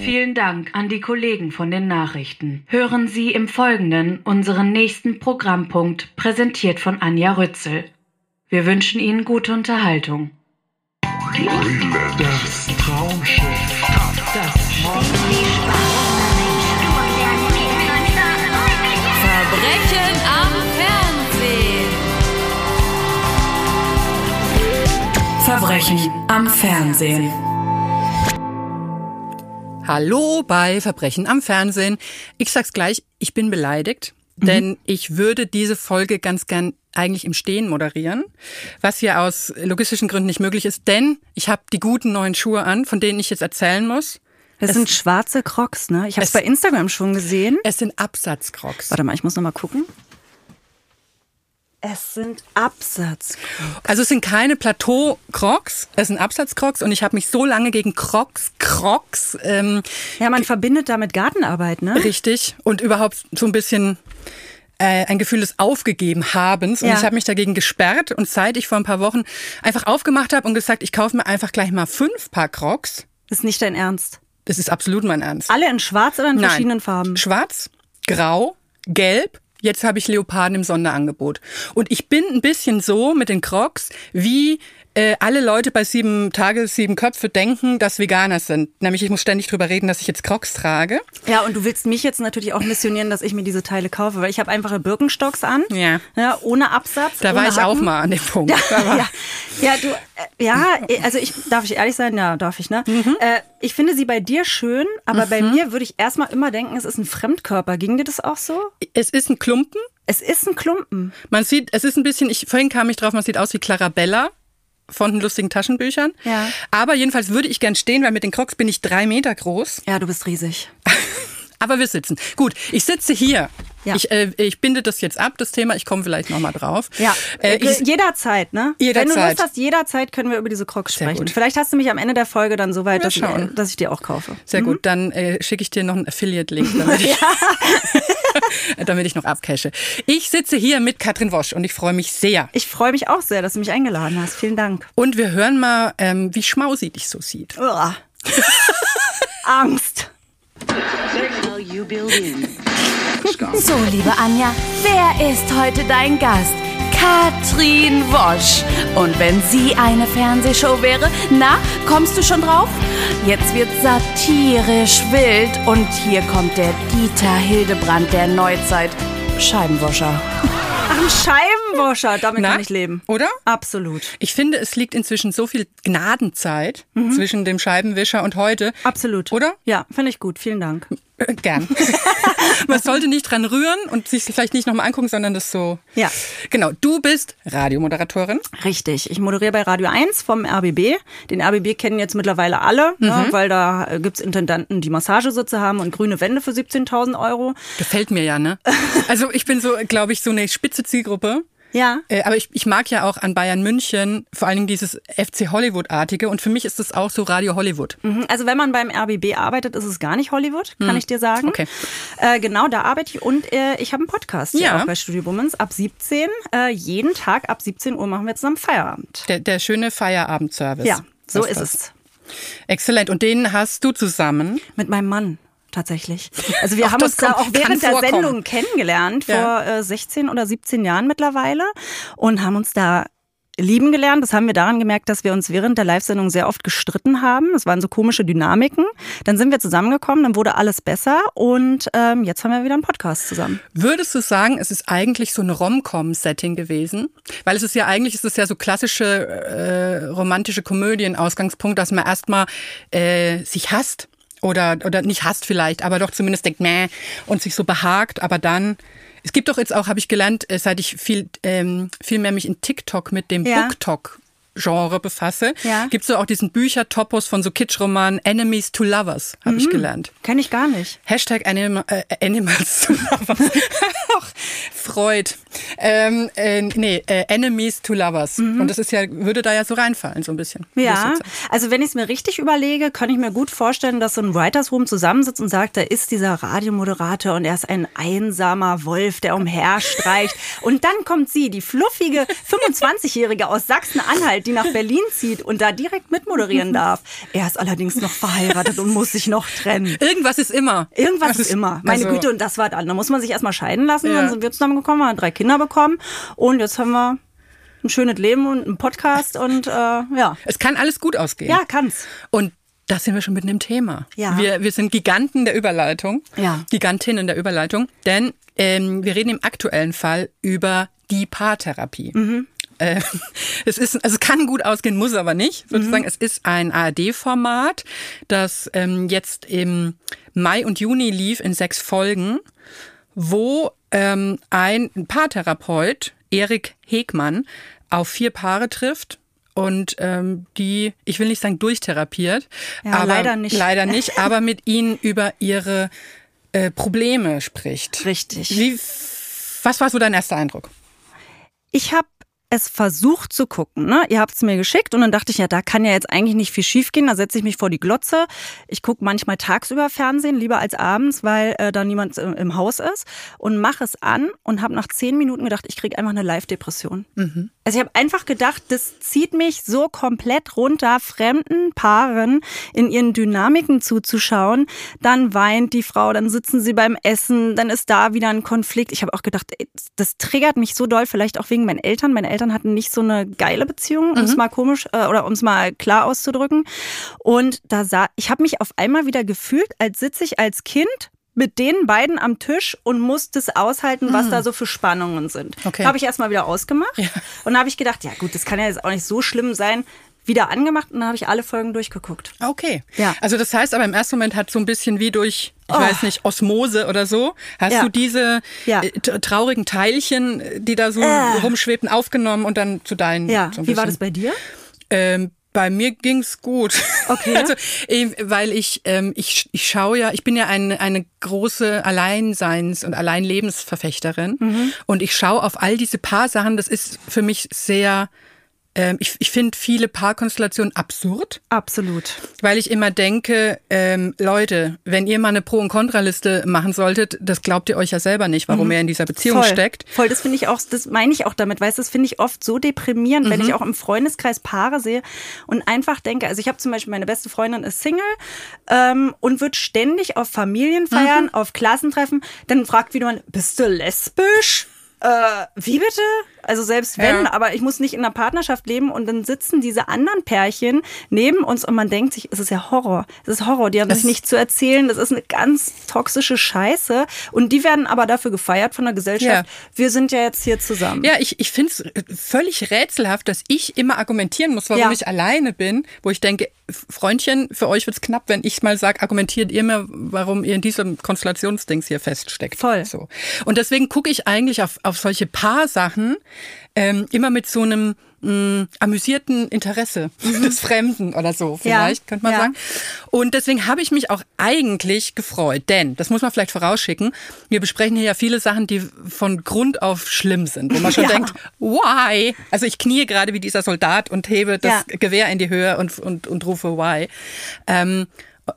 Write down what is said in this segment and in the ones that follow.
Vielen Dank an die Kollegen von den Nachrichten. Hören Sie im Folgenden unseren nächsten Programmpunkt, präsentiert von Anja Rützel. Wir wünschen Ihnen gute Unterhaltung. Das Traumschiff. Das Verbrechen am Fernsehen. Verbrechen am Fernsehen. Hallo bei Verbrechen am Fernsehen. Ich sag's gleich, ich bin beleidigt, denn ich würde diese Folge ganz gern eigentlich im Stehen moderieren, was hier aus logistischen Gründen nicht möglich ist, denn ich habe die guten neuen Schuhe an, von denen ich jetzt erzählen muss. Das sind schwarze Crocs, ne? Ich habe es Es- bei Instagram schon gesehen. Es sind Absatzcrocs. Warte mal, ich muss noch mal gucken. Es sind Absatz. Also es sind keine Plateau-Crocs, es sind Absatzcrocs und ich habe mich so lange gegen Crocs, Crocs ähm, Ja, man verbindet damit Gartenarbeit, ne? Richtig. Und überhaupt so ein bisschen äh, ein Gefühl des Aufgegeben-Habens. Und Ja. ich habe mich dagegen gesperrt. Und seit ich vor ein paar Wochen einfach aufgemacht habe und gesagt, ich kaufe mir einfach gleich mal fünf Paar Crocs, Das ist nicht dein Ernst. das ist absolut mein Ernst. Alle in schwarz oder in Nein. verschiedenen Farben? Schwarz, grau, gelb. Jetzt habe ich Leoparden im Sonderangebot. Und ich bin ein bisschen so mit den Crocs, wie äh, alle Leute bei sieben Tage, sieben Köpfe denken, dass Veganer sind. Nämlich, ich muss ständig drüber reden, dass ich jetzt Crocs trage. Ja, und du willst mich jetzt natürlich auch missionieren, dass ich mir diese Teile kaufe, weil ich habe einfache Birkenstocks an. Ja. ja ohne Absatz. Da ohne war ich auch Hacken. mal an dem Punkt. Ja, ja, ja, du, äh, ja, also ich, darf ich ehrlich sein? Ja, darf ich, ne? Mhm. Äh, ich finde sie bei dir schön, aber bei mir würde ich erstmal immer denken, es ist ein Fremdkörper. Ging dir das auch so? Es ist ein Klumpen. Es ist ein Klumpen. Man sieht, es ist ein bisschen, ich, vorhin kam ich drauf, man sieht aus wie Clarabella von den lustigen Taschenbüchern. Ja. Aber jedenfalls würde ich gern stehen, weil mit den Crocs bin ich drei Meter groß. Ja, du bist riesig. Aber wir sitzen. Gut, ich sitze hier. Ja. Ich, äh, ich binde das jetzt ab, das Thema. Ich komme vielleicht nochmal drauf. Ja, Äh, ich, jederzeit, ne? Wenn du Jederzeit. Lust hast, jederzeit können wir über diese Crocs Sehr sprechen. gut. Vielleicht hast du mich am Ende der Folge dann so weit, dass, ich, dass ich dir auch kaufe. sehr gut, dann äh, schicke ich dir noch einen Affiliate-Link, damit, ich, damit ich noch abcache. Ich sitze hier mit Katrin Wosch und ich freue mich sehr. Ich freue mich auch sehr, dass du mich eingeladen hast. Vielen Dank. Und wir hören mal, ähm, wie Schmausi dich so sieht. Uah. Angst. So, liebe Anja, wer ist heute dein Gast? Katrin Wosch. Und wenn sie eine Fernsehshow wäre, na, kommst du schon drauf? Jetzt wird satirisch wild und hier kommt der Dieter Hildebrand der Neuzeit. Scheibenwoscher. Ach, ein Scheibenwascher. Damit Na, kann ich leben. oder? Absolut. Ich finde, es liegt inzwischen so viel Gnadenzeit zwischen dem Scheibenwischer und heute. Absolut. Oder? Ja, finde ich gut. Vielen Dank. Gern. Man sollte nicht dran rühren und sich vielleicht nicht nochmal angucken, sondern das so. Ja. Genau. Du bist Radiomoderatorin. Richtig. Ich moderiere bei Radio 1 vom RBB. Den RBB kennen jetzt mittlerweile alle, ne, weil da äh, gibt's Intendanten, die Massagesitze haben und grüne Wände für 17.000 Euro. Gefällt mir ja, ne? Also ich bin so, glaube ich, so eine spitze Zielgruppe. Ja. Äh, aber ich, ich mag ja auch an Bayern München vor allen Dingen dieses FC Hollywood-artige und für mich ist das auch so Radio Hollywood. Mhm. Also wenn man beim RBB arbeitet, ist es gar nicht Hollywood, kann ich dir sagen. Okay. Äh, genau, da arbeite ich und äh, ich habe einen Podcast Ja. auch bei Studio Womans ab 17. Äh, jeden Tag ab 17 Uhr machen wir zusammen Feierabend. Der, der schöne Feierabendservice. Ja, so ist das. es. Exzellent. Und den hast du zusammen. Mit meinem Mann. Tatsächlich. Also wir Ach, haben uns da auch während der vorkommen. Sendung kennengelernt, vor Ja. äh, 16 oder 17 Jahren mittlerweile und haben uns da lieben gelernt. Das haben wir daran gemerkt, dass wir uns während der Live-Sendung sehr oft gestritten haben. Es waren so komische Dynamiken. Dann sind wir zusammengekommen, dann wurde alles besser und ähm, jetzt haben wir wieder einen Podcast zusammen. Würdest du sagen, es ist eigentlich so ein Rom-Com-Setting gewesen? Weil es ist ja eigentlich, es ist ja so klassische äh, romantische Komödien-Ausgangspunkt, dass man erstmal äh, sich hasst oder, oder nicht hasst vielleicht, aber doch zumindest denkt, meh, und sich so behagt, aber dann. Es gibt doch jetzt auch, habe ich gelernt, äh, seit ich viel, ähm, viel mehr mich in TikTok mit dem Ja. BookTok Genre befasse, Ja. gibt es so auch diesen Büchertopos von so Kitschromanen Enemies to Lovers, habe ich gelernt. Kenne ich gar nicht. Hashtag Anima, äh, Animals to Lovers. Freud. Ähm, äh, nee, äh, Enemies to Lovers. Und das ist ja, würde da ja so reinfallen, so ein bisschen. Mhm. Ja, also wenn ich es mir richtig überlege, kann ich mir gut vorstellen, dass so ein Writers Room zusammensitzt und sagt, da ist dieser Radiomoderator und er ist ein einsamer Wolf, der umherstreicht. und dann kommt sie, die fluffige 25-Jährige aus Sachsen-Anhalt, die nach Berlin zieht und da direkt mitmoderieren darf. Er ist allerdings noch verheiratet und muss sich noch trennen. Irgendwas ist immer. Irgendwas Das ist immer. Meine also, Güte, und das war dann. Da muss man sich erstmal scheiden lassen. Ja. Dann sind wir zusammengekommen, haben drei Kinder bekommen. Und jetzt haben wir ein schönes Leben und einen Podcast. Und äh, ja. Es kann alles gut ausgehen. Ja, kann's. Und da sind wir schon mitten im Thema. Ja. Wir, wir sind Giganten der Überleitung. Ja. Gigantinnen der Überleitung. Denn ähm, wir reden im aktuellen Fall über die Paartherapie. Mhm. Äh, es ist, also es kann gut ausgehen, muss aber nicht. Mhm. Sozusagen, es ist ein ARD-Format, das ähm, jetzt im Mai und Juni lief in sechs Folgen, wo ähm, ein Paartherapeut, Erik Hegmann, auf vier Paare trifft und ähm, die, ich will nicht sagen durchtherapiert, Ja, aber leider nicht. leider nicht, aber mit ihnen über ihre äh, Probleme spricht. Richtig. Wie, was war so dein erster Eindruck? Ich habe es versucht zu gucken. Ne? Ihr habt es mir geschickt und dann dachte ich, ja, da kann ja jetzt eigentlich nicht viel schiefgehen. Da setze ich mich vor die Glotze. Ich gucke manchmal tagsüber Fernsehen, lieber als abends, weil äh, da niemand äh, im Haus ist. Und mache es an und habe nach zehn Minuten gedacht, ich kriege einfach eine Live-Depression. Also ich habe einfach gedacht, das zieht mich so komplett runter, fremden Paaren in ihren Dynamiken zuzuschauen. Dann weint die Frau, dann sitzen sie beim Essen, dann ist da wieder ein Konflikt. Ich habe auch gedacht, ey, das triggert mich so doll, vielleicht auch wegen meinen Eltern. Meine Eltern hatten nicht so eine geile Beziehung, um es mal komisch äh, oder um es mal klar auszudrücken. Und da sah, ich habe mich auf einmal wieder gefühlt, als sitze ich als Kind mit den beiden am Tisch und muss das aushalten, was da so für Spannungen sind. Okay. Habe ich erstmal wieder ausgemacht und da habe ich gedacht, ja gut, das kann ja jetzt auch nicht so schlimm sein. Wieder angemacht und dann habe ich alle Folgen durchgeguckt. Okay. Ja. Also das heißt aber im ersten Moment hat so ein bisschen wie durch, ich Oh. weiß nicht, Osmose oder so, hast Ja. du diese Ja. äh, traurigen Teilchen, die da so Äh. rumschwebten, aufgenommen und dann zu deinen. Ja, so wie war das bei dir? Ähm, bei mir ging's gut. Okay. Also, eh, weil ich, ähm, ich, ich schaue ja, ich bin ja eine, eine große Alleinseins- und Alleinlebensverfechterin. Mhm. Und ich schaue auf all diese Paarsachen, das ist für mich sehr, ähm, ich, ich finde viele Paarkonstellationen absurd. Absolut. Weil ich immer denke, ähm, Leute, wenn ihr mal eine Pro- und Kontraliste machen solltet, das glaubt ihr euch ja selber nicht, warum ihr in dieser Beziehung Mhm. Voll. steckt. Voll, das finde ich auch, das meine ich auch damit, weißt du, das finde ich oft so deprimierend, wenn Mhm. ich auch im Freundeskreis Paare sehe und einfach denke, also ich habe zum Beispiel meine beste Freundin ist Single ähm, und wird ständig auf Familienfeiern, Mhm. auf Klassentreffen, dann fragt wieder man, bist du lesbisch? Äh, wie bitte? Also selbst wenn, Ja. aber ich muss nicht in einer Partnerschaft leben und dann sitzen diese anderen Pärchen neben uns und man denkt sich, es ist ja Horror. Es ist Horror, die haben Das- sich nicht zu erzählen, das ist eine ganz toxische Scheiße und die werden aber dafür gefeiert von der Gesellschaft. Ja. Wir sind ja jetzt hier zusammen. Ja, ich, ich finde es völlig rätselhaft, dass ich immer argumentieren muss, warum Ja. ich alleine bin, wo ich denke, Freundchen, für euch wird's knapp, wenn ich mal sage, argumentiert ihr mir, warum ihr in diesem Konstellationsdings hier feststeckt. Voll. So. Und deswegen gucke ich eigentlich auf, auf solche Paarsachen ähm, immer mit so einem mh, amüsierten Interesse des Fremden oder so, vielleicht, könnte man Mhm. ja. sagen. Und deswegen habe ich mich auch eigentlich gefreut, denn, das muss man vielleicht vorausschicken, wir besprechen hier ja viele Sachen, die von Grund auf schlimm sind, wo man schon Ja. denkt, why? Also ich knie gerade wie dieser Soldat und hebe das Ja. Gewehr in die Höhe und, und, und rufe why. Ähm,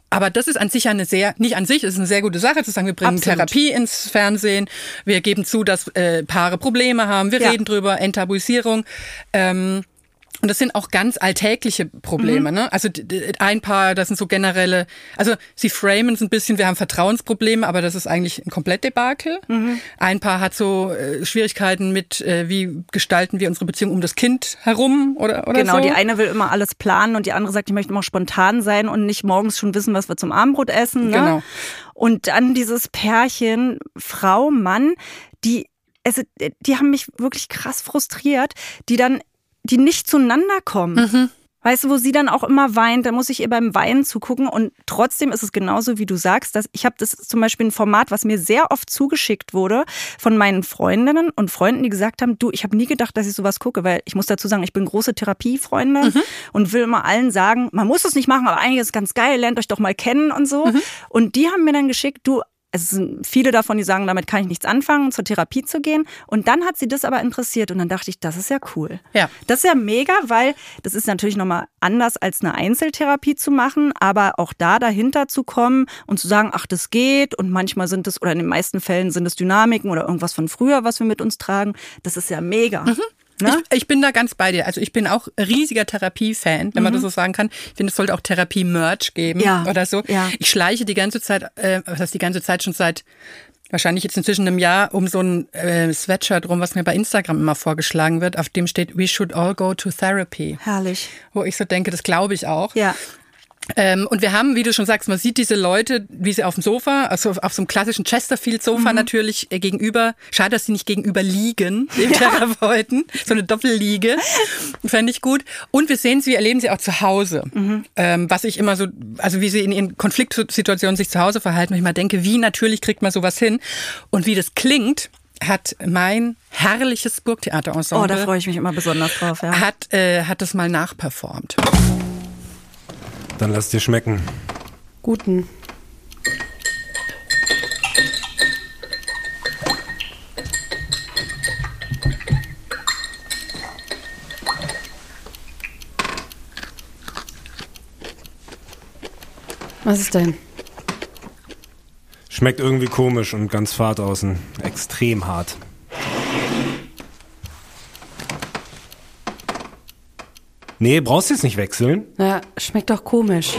aber das ist an sich eine sehr, nicht an sich, es ist eine sehr gute Sache zu sagen, wir bringen Absolut. Therapie ins Fernsehen, wir geben zu, dass äh, Paare Probleme haben, wir Ja. reden drüber, Enttabuisierung. Ähm, und das sind auch ganz alltägliche Probleme. Mhm. Ne? Also ein paar, das sind so generelle, also sie framen es ein bisschen, wir haben Vertrauensprobleme, aber das ist eigentlich ein Komplettdebakel. Mhm. Ein paar hat so äh, Schwierigkeiten mit, äh, wie gestalten wir unsere Beziehung um das Kind herum oder, oder Genau, so. die eine will immer alles planen und die andere sagt, ich möchte immer spontan sein und nicht morgens schon wissen, was wir zum Abendbrot essen. Ne? Genau. Und dann dieses Pärchen, Frau, Mann, die, also, die haben mich wirklich krass frustriert, die dann, die nicht zueinander kommen. Mhm. Weißt du, wo sie dann auch immer weint, da muss ich ihr beim Weinen zugucken und trotzdem ist es genauso, wie du sagst, dass ich habe das zum Beispiel ein Format, was mir sehr oft zugeschickt wurde von meinen Freundinnen und Freunden, die gesagt haben, du, ich habe nie gedacht, dass ich sowas gucke, weil ich muss dazu sagen, ich bin große Therapiefreundin und will immer allen sagen, man muss es nicht machen, aber eigentlich ist es ganz geil, lernt euch doch mal kennen und so. Und die haben mir dann geschickt, du, es sind viele davon, die sagen, damit kann ich nichts anfangen, zur Therapie zu gehen. Und dann hat sie das aber interessiert und dann dachte ich, das ist ja cool. Ja. Das ist ja mega, weil das ist natürlich nochmal anders als eine Einzeltherapie zu machen, aber auch da dahinter zu kommen und zu sagen, ach, das geht und manchmal sind es, oder in den meisten Fällen sind es Dynamiken oder irgendwas von früher, was wir mit uns tragen, das ist ja mega. Ne? Ich, ich bin da ganz bei dir. Also ich bin auch riesiger Therapie-Fan, wenn man das so sagen kann. Ich finde, es sollte auch Therapie-Merch geben Mhm. Ja, oder so. ja. Ich schleiche die ganze Zeit, äh, was heißt die ganze Zeit schon seit wahrscheinlich jetzt inzwischen einem Jahr um so ein äh, Sweatshirt rum, was mir bei Instagram immer vorgeschlagen wird, auf dem steht, we should all go to therapy. Herrlich. Wo ich so denke, das glaube ich auch. Ja. Ähm, und wir haben, wie du schon sagst, man sieht diese Leute, wie sie auf dem Sofa, also auf so einem klassischen Chesterfield-Sofa Mhm. natürlich äh, gegenüber. Schade, dass sie nicht gegenüber liegen, dem Therapeuten. So eine Doppelliege. Fände ich gut. Und wir sehen sie, wir erleben sie auch zu Hause. Mhm. Ähm, was ich immer so, also wie sie in ihren Konfliktsituationen sich zu Hause verhalten. Und ich mal denke, wie natürlich kriegt man sowas hin? Und wie das klingt, hat mein herrliches Burgtheaterensemble Oh, da freue ich mich immer besonders drauf. Ja. hat, äh, hat das mal nachperformt. Dann lass dir schmecken. Guten. Was ist denn? Schmeckt irgendwie komisch und ganz fad außen. Extrem hart. Nee, brauchst du jetzt nicht wechseln. Na, schmeckt doch komisch.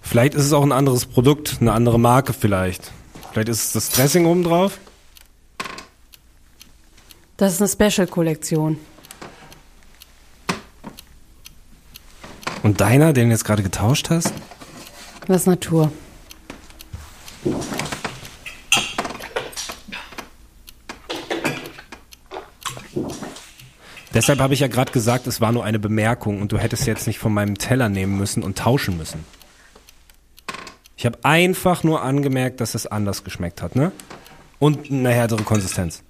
Vielleicht ist es auch ein anderes Produkt, eine andere Marke vielleicht. Vielleicht ist es das Dressing oben drauf. Das ist eine Special-Kollektion. Und deiner, den du jetzt gerade getauscht hast? Das ist Natur. Deshalb habe ich ja gerade gesagt, es war nur eine Bemerkung und du hättest jetzt nicht von meinem Teller nehmen müssen und tauschen müssen. Ich habe einfach nur angemerkt, dass es anders geschmeckt hat, ne? Und eine härtere Konsistenz.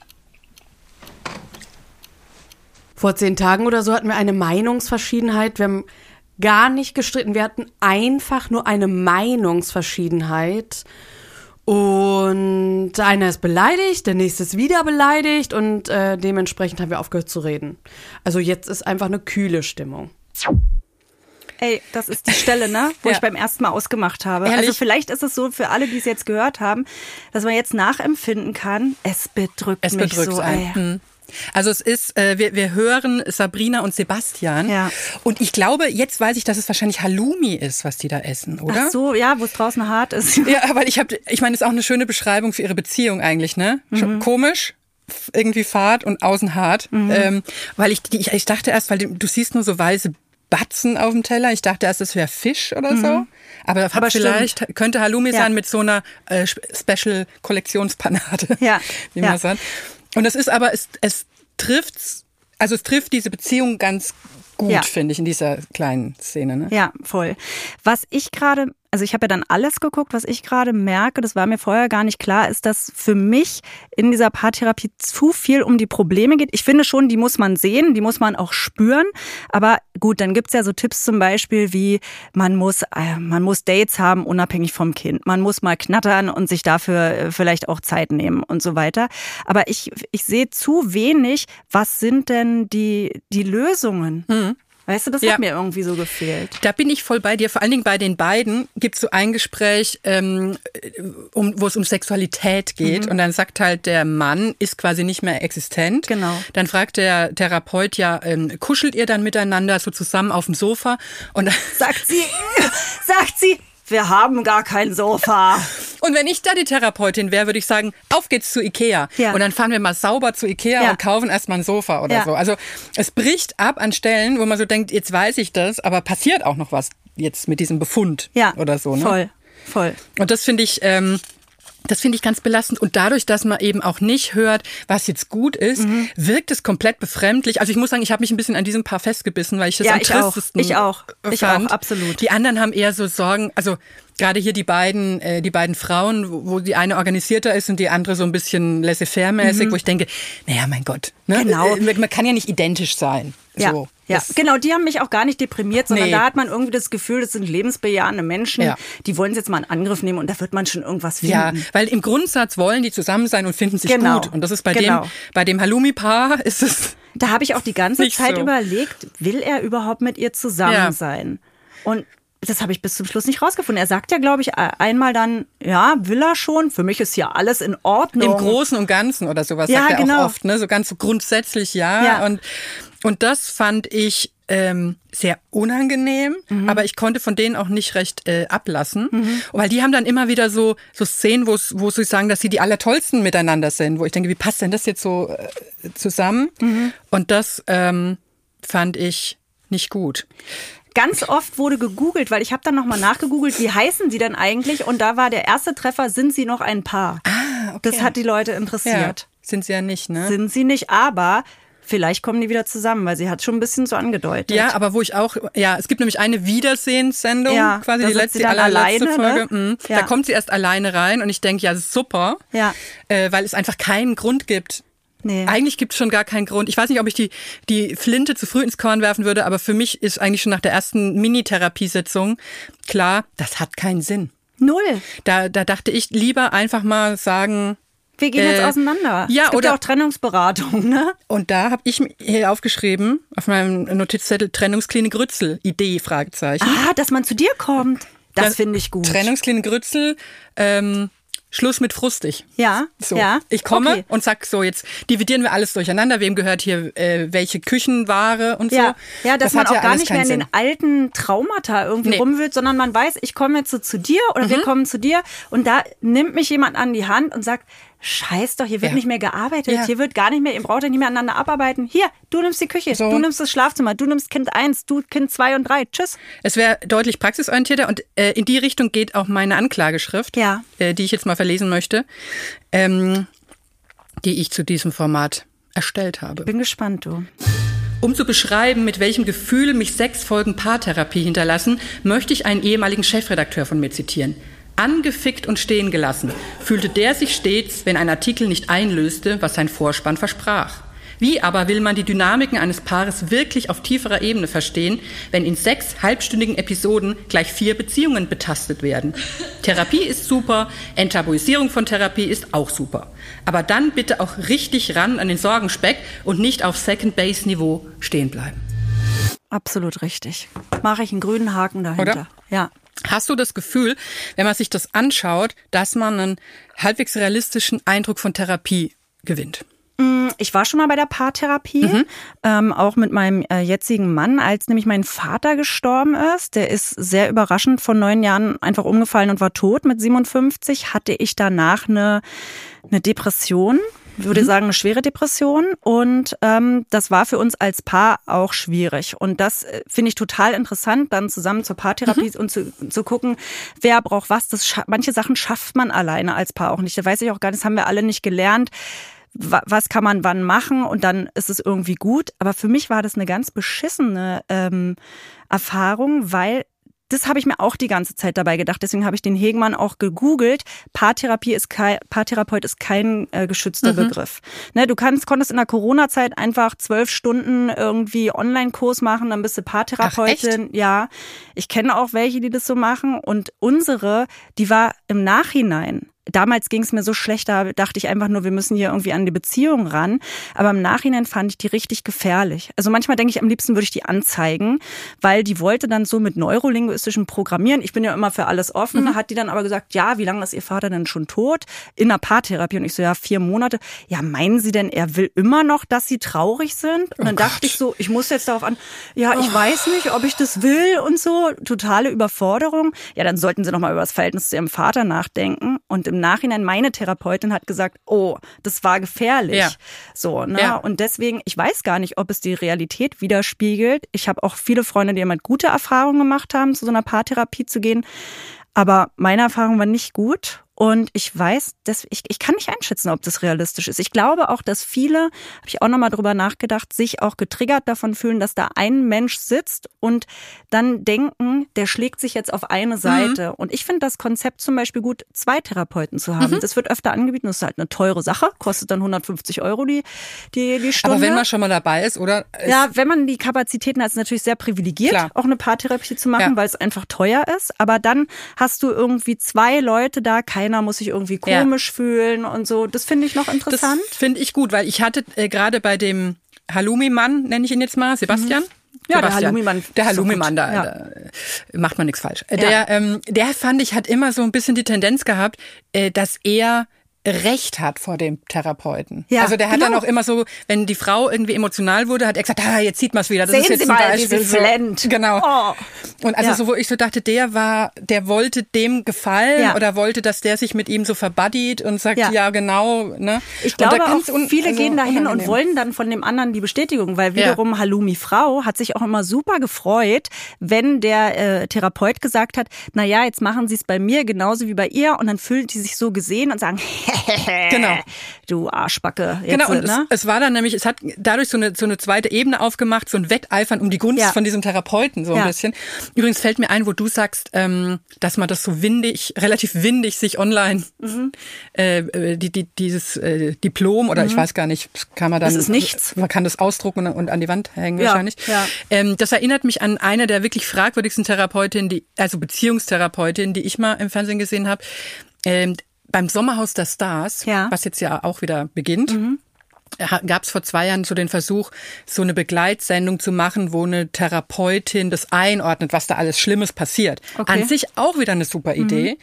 Vor zehn Tagen oder so hatten wir eine Meinungsverschiedenheit. Wir haben gar nicht gestritten. Wir hatten einfach nur eine Meinungsverschiedenheit. Und einer ist beleidigt, der nächste ist wieder beleidigt und äh, dementsprechend haben wir aufgehört zu reden. Also jetzt ist einfach eine kühle Stimmung. Ey, das ist die Stelle, ne, wo Ja. ich beim ersten Mal ausgemacht habe. Ehrlich? Also vielleicht ist es so für alle, die es jetzt gehört haben, dass man jetzt nachempfinden kann. Es bedrückt Es mich so. Ey. Also es ist, äh, wir, wir hören Sabrina und Sebastian. Ja. Und ich glaube, jetzt weiß ich, dass es wahrscheinlich Halloumi ist, was die da essen, oder? Ach so, ja, wo es draußen hart ist. Ja, aber ich habe, ich meine, ist auch eine schöne Beschreibung für ihre Beziehung eigentlich, ne? Schon Komisch, irgendwie fad und außen hart. Ähm, weil ich, ich, ich dachte erst, weil du, siehst nur so weiße Batzen auf dem Teller. Ich dachte erst, es wäre Fisch oder so. Aber, Aber vielleicht könnte Halloumi Ja. sein mit so einer äh, Special Kollektionspanade. Ja, Wie ja. man sagt. Und das ist aber, es, es trifft's, also es trifft diese Beziehung ganz gut, Ja. finde ich, in dieser kleinen Szene. Ne? Ja, voll. Was ich gerade, also ich habe ja dann alles geguckt, was ich gerade merke, das war mir vorher gar nicht klar, ist, dass für mich in dieser Paartherapie zu viel um die Probleme geht. Ich finde schon, die muss man sehen, die muss man auch spüren. Aber gut, dann gibt's ja so Tipps zum Beispiel wie, man muss, äh, man muss Dates haben, unabhängig vom Kind. Man muss mal knattern und sich dafür äh, vielleicht auch Zeit nehmen und so weiter. Aber ich, ich sehe zu wenig, was sind denn die, die Lösungen? Weißt du, das Ja. hat mir irgendwie so gefehlt. Da bin ich voll bei dir. Vor allen Dingen bei den beiden gibt es so ein Gespräch, ähm, um, wo es um Sexualität geht. Und dann sagt halt der Mann, ist quasi nicht mehr existent. Genau. Dann fragt der Therapeut ja, ähm, kuschelt ihr dann miteinander so zusammen auf dem Sofa? Und, Sagt sie, sagt sie, wir haben gar kein Sofa. und wenn ich da die Therapeutin wäre, würde ich sagen, auf geht's zu Ikea. Ja. Und dann fahren wir mal sauber zu Ikea Ja. und kaufen erstmal ein Sofa oder Ja. so. Also es bricht ab an Stellen, wo man so denkt, jetzt weiß ich das, aber passiert auch noch was jetzt mit diesem Befund Ja, oder so. Ne? voll, voll. Und das finde ich, ähm, das finde ich ganz belastend. Und dadurch, dass man eben auch nicht hört, was jetzt gut ist, Mhm. wirkt es komplett befremdlich. Also ich muss sagen, ich habe mich ein bisschen an diesem Paar festgebissen, weil ich das Ja, am ich auch. tristesten Ich auch. Ich fand. auch, absolut. Die anderen haben eher so Sorgen, also gerade hier die beiden, äh, die beiden Frauen, wo wo die eine organisierter ist und die andere so ein bisschen laissez-faire-mäßig, wo ich denke, naja, mein Gott, ne? Mhm. Genau. Äh, man kann ja nicht identisch sein. Ja, so. ja. Das- genau, die haben mich auch gar nicht deprimiert, sondern Nee. da hat man irgendwie das Gefühl, das sind lebensbejahende Menschen, Ja. die wollen es jetzt mal in Angriff nehmen und da wird man schon irgendwas finden. Ja, weil im Grundsatz wollen die zusammen sein und finden sich Genau. gut. Und das ist bei Genau. dem, bei dem Halloumi-Paar ist es Da habe ich auch die ganze Zeit so. überlegt, will er überhaupt mit ihr zusammen Ja. sein? Und das habe ich bis zum Schluss nicht rausgefunden. Er sagt ja, glaube ich, einmal dann, ja, will er schon. Für mich ist ja alles in Ordnung. Im Großen und Ganzen oder sowas Ja, sagt er genau. auch oft, ne? So ganz grundsätzlich ja. Ja. Und, und das fand ich ähm, sehr unangenehm, Mhm. aber ich konnte von denen auch nicht recht äh, ablassen. Weil die haben dann immer wieder so, so Szenen, wo sie sagen, dass sie die Allertollsten miteinander sind, wo ich denke, wie passt denn das jetzt so äh, zusammen? Mhm. Und das ähm, fand ich nicht gut. Ganz oft wurde gegoogelt, weil ich habe dann nochmal nachgegoogelt, wie heißen sie denn eigentlich? Und da war der erste Treffer, sind sie noch ein Paar? Ah, okay. Das hat die Leute Ja, interessiert. sind sie ja nicht, ne? Sind sie nicht, aber vielleicht kommen die wieder zusammen, weil sie hat schon ein bisschen so angedeutet. Ja, aber wo ich auch, ja, es gibt nämlich eine Wiedersehenssendung, Ja, quasi die letzte, die allerletzte alleine, Folge. ne? Mhm. Ja. Da kommt sie erst alleine rein und ich denke, ja, super, Ja. äh, weil es einfach keinen Grund gibt. Nee. Eigentlich gibt es schon gar keinen Grund. Ich weiß nicht, ob ich die, die Flinte zu früh ins Korn werfen würde, aber für mich ist eigentlich schon nach der ersten Mini-Therapiesitzung klar, das hat keinen Sinn. Null. Da, da dachte ich lieber einfach mal sagen, Wir gehen jetzt Äh, auseinander. ja, es gibt oder- ja auch Trennungsberatung, ne? Und da habe ich mir hier aufgeschrieben, auf meinem Notizzettel, Trennungsklinik Rützel, Idee, Fragezeichen. Ah, dass man zu dir kommt. Das Das- finde ich gut. Trennungsklinik Rützel, ähm, Schluss mit frustig. Ja, So, ja. ich komme Okay. und sag so, jetzt dividieren wir alles durcheinander. Wem gehört hier äh, welche Küchenware und Ja, so. ja, dass Das man auch ja gar nicht mehr in keinen den alten Traumata irgendwie Nee. Mhm. rumwühlt, sondern man weiß, ich komme jetzt so zu dir oder wir kommen zu dir und da nimmt mich jemand an die Hand und sagt, scheiß doch, hier wird Ja. nicht mehr gearbeitet, Ja. hier wird gar nicht mehr, ihr braucht ja nicht mehr aneinander abarbeiten. Hier, du nimmst die Küche, So. du nimmst das Schlafzimmer, du nimmst Kind eins, du Kind zwei und drei. Tschüss. Es wäre deutlich praxisorientierter und äh, in die Richtung geht auch meine Anklageschrift, Ja. äh, die ich jetzt mal verlesen möchte, ähm, die ich zu diesem Format erstellt habe. Bin gespannt, du. Um zu beschreiben, mit welchem Gefühl mich sechs Folgen Paartherapie hinterlassen, möchte ich einen ehemaligen Chefredakteur von mir zitieren. Angefickt und stehen gelassen fühlte der sich stets, wenn ein Artikel nicht einlöste, was sein Vorspann versprach. Wie aber will man die Dynamiken eines Paares wirklich auf tieferer Ebene verstehen, wenn in sechs halbstündigen Episoden gleich vier Beziehungen betastet werden? Therapie ist super, Enttabuisierung von Therapie ist auch super. Aber dann bitte auch richtig ran an den Sorgenspeck und nicht auf Second-Base-Niveau stehen bleiben. Absolut richtig. Mache ich einen grünen Haken dahinter. Oder? Ja. Hast du das Gefühl, wenn man sich das anschaut, dass man einen halbwegs realistischen Eindruck von Therapie gewinnt? Ich war schon mal bei der Paartherapie, ähm, auch mit meinem äh, jetzigen Mann, als nämlich mein Vater gestorben ist. Der ist sehr überraschend von neun Jahren einfach umgefallen und war tot. Mit 57 hatte ich danach eine, eine Depression, würde sagen eine schwere Depression. Und ähm, das war für uns als Paar auch schwierig. Und das äh, finde ich total interessant, dann zusammen zur Paartherapie und zu, zu gucken, wer braucht was. Das manche Sachen schafft man alleine als Paar auch nicht. Da weiß ich auch gar nicht, das haben wir alle nicht gelernt wa- was kann man wann machen und dann ist es irgendwie gut. Aber für mich war das eine ganz beschissene ähm, Erfahrung, weil das habe ich mir auch die ganze Zeit dabei gedacht. Deswegen habe ich den Hegmann auch gegoogelt. Paartherapie ist kein, Paartherapeut ist kein äh, geschützter Begriff. Ne, du kannst, konntest in der Corona-Zeit einfach zwölf Stunden irgendwie Online-Kurs machen, dann bist du Paartherapeutin. ja, ich kenne auch welche, die das so machen. Und unsere, die war im Nachhinein Damals ging es mir so schlecht, da dachte ich einfach nur, wir müssen hier irgendwie an die Beziehung ran. Aber im Nachhinein fand ich die richtig gefährlich. Also manchmal denke ich, am liebsten würde ich die anzeigen, weil die wollte dann so mit neurolinguistischem Programmieren. Ich bin ja immer für alles offen. Hat die dann aber gesagt, ja, wie lange ist ihr Vater denn schon tot? In der Paartherapie. Und ich so, ja, vier Monate. Ja, meinen Sie denn, er will immer noch, dass Sie traurig sind? Und dann dachte ich so, ich muss jetzt darauf an, ja, ich weiß nicht, ob ich das will und so. Totale Überforderung. Ja, dann sollten Sie noch mal über das Verhältnis zu Ihrem Vater nachdenken. Und im Nachhinein, meine Therapeutin hat gesagt, oh, das war gefährlich. Ja. So, ne? Ja. Und deswegen, ich weiß gar nicht, ob es die Realität widerspiegelt. Ich habe auch viele Freunde, die damit gute Erfahrungen gemacht haben, zu so einer Paartherapie zu gehen. Aber meine Erfahrung war nicht gut. Und ich weiß, dass ich, ich kann nicht einschätzen, ob das realistisch ist. Ich glaube auch, dass viele, habe ich auch nochmal drüber nachgedacht, sich auch getriggert davon fühlen, dass da ein Mensch sitzt und dann denken, der schlägt sich jetzt auf eine Seite. Und ich finde das Konzept zum Beispiel gut, zwei Therapeuten zu haben. Das wird öfter angeboten, das ist halt eine teure Sache, kostet dann 150 Euro die, die, die Stunde. Aber wenn man schon mal dabei ist, oder? Ja, wenn man die Kapazitäten hat, ist es natürlich sehr privilegiert, Klar. auch eine Paartherapie zu machen, Ja. weil es einfach teuer ist. Aber dann hast du irgendwie zwei Leute da, keiner muss sich irgendwie Ja. komisch fühlen und so. Das finde ich noch interessant. Das finde ich gut, weil ich hatte äh, gerade bei dem Halloumi-Mann, nenne ich ihn jetzt mal, Sebastian, Ja, der Sebastian. Halloumi-Mann Der ist doch Halloumi-Mann, da, Ja. da macht man nichts falsch. Äh, Der, ähm, der fand ich, hat immer so ein bisschen die Tendenz gehabt, äh, dass er Recht hat vor dem Therapeuten. Ja, also der hat genau. dann auch immer so, wenn die Frau irgendwie emotional wurde, hat er gesagt, ah, jetzt sieht man es wieder. Das Sehen ist jetzt Sie mal, wie Beispiel sie so. flennt. Genau. Oh. Und also Ja. so, wo ich so dachte, der war, der wollte dem gefallen Ja. oder wollte, dass der sich mit ihm so verbuddied und sagt, ja, Ja. genau. Ne? Ich Und glaube viele also gehen dahin und unangenehm. wollen dann von dem anderen die Bestätigung, weil wiederum Halloumi Frau hat sich auch immer super gefreut, wenn der äh, Therapeut gesagt hat, na ja, jetzt machen Sie es bei mir genauso wie bei ihr und dann fühlen die sich so gesehen und sagen, Genau. du Arschbacke. Jetzt, Genau, und ne? es, es war dann nämlich, es hat dadurch so eine, so eine zweite Ebene aufgemacht, so ein Wetteifern um die Gunst Ja. von diesem Therapeuten, so ein Ja. bisschen. Übrigens fällt mir ein, wo du sagst, ähm, dass man das so windig, relativ windig sich online, Mhm. äh, äh, die, die, dieses äh, Diplom oder ich weiß gar nicht, kann man dann. Das ist nichts. Man kann das ausdrucken und, und an die Wand hängen Ja, wahrscheinlich. ja. Ähm, das erinnert mich an eine der wirklich fragwürdigsten Therapeutinnen, die, also Beziehungstherapeutin, die ich mal im Fernsehen gesehen habe. Ähm, beim Sommerhaus der Stars, Ja. was jetzt ja auch wieder beginnt, gab es vor zwei Jahren so den Versuch, so eine Begleitsendung zu machen, wo eine Therapeutin das einordnet, was da alles Schlimmes passiert. Okay. An sich auch wieder eine super Idee.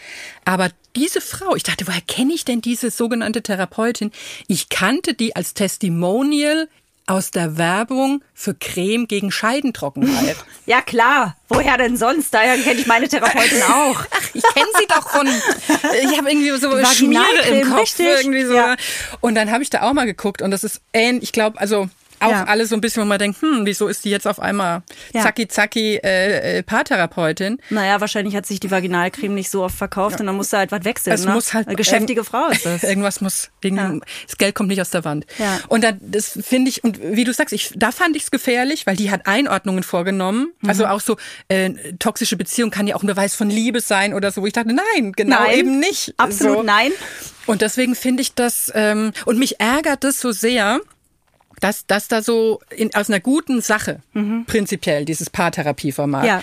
Aber diese Frau, ich dachte, woher kenne ich denn diese sogenannte Therapeutin? Ich kannte die als Testimonial aus der Werbung für Creme gegen Scheidentrockenheit. Ja klar, woher denn sonst? Daher kenne ich meine Therapeutin auch. Ach, ich kenne sie doch von. Ich habe irgendwie so Schmiere im Kopf richtig. irgendwie so. Ja. Und dann habe ich da auch mal geguckt und das ist ähnlich. Ich glaube, also auch Ja. alles so ein bisschen, wo man denkt, hm, wieso ist die jetzt auf einmal Ja. zacki zacki äh, äh, Paartherapeutin? Naja, wahrscheinlich hat sich die Vaginalcreme nicht so oft verkauft und dann musste halt was wechseln. Es ne? muss halt Eine geschäftige Frau ist das. Irgendwas muss, irgendwie, das Geld kommt nicht aus der Wand. Ja. Und dann, das finde ich, und wie du sagst, ich, da fand ich es gefährlich, weil die hat Einordnungen vorgenommen. Mhm. Also auch so, äh, toxische Beziehung kann ja auch ein Beweis von Liebe sein oder so. Wo ich dachte, nein, genau Nein. eben nicht. Absolut so. nein. Und deswegen finde ich das, ähm, und mich ärgert das so sehr, dass, dass da so in, aus einer guten Sache, prinzipiell, dieses Paartherapieformat, Mhm. Ja.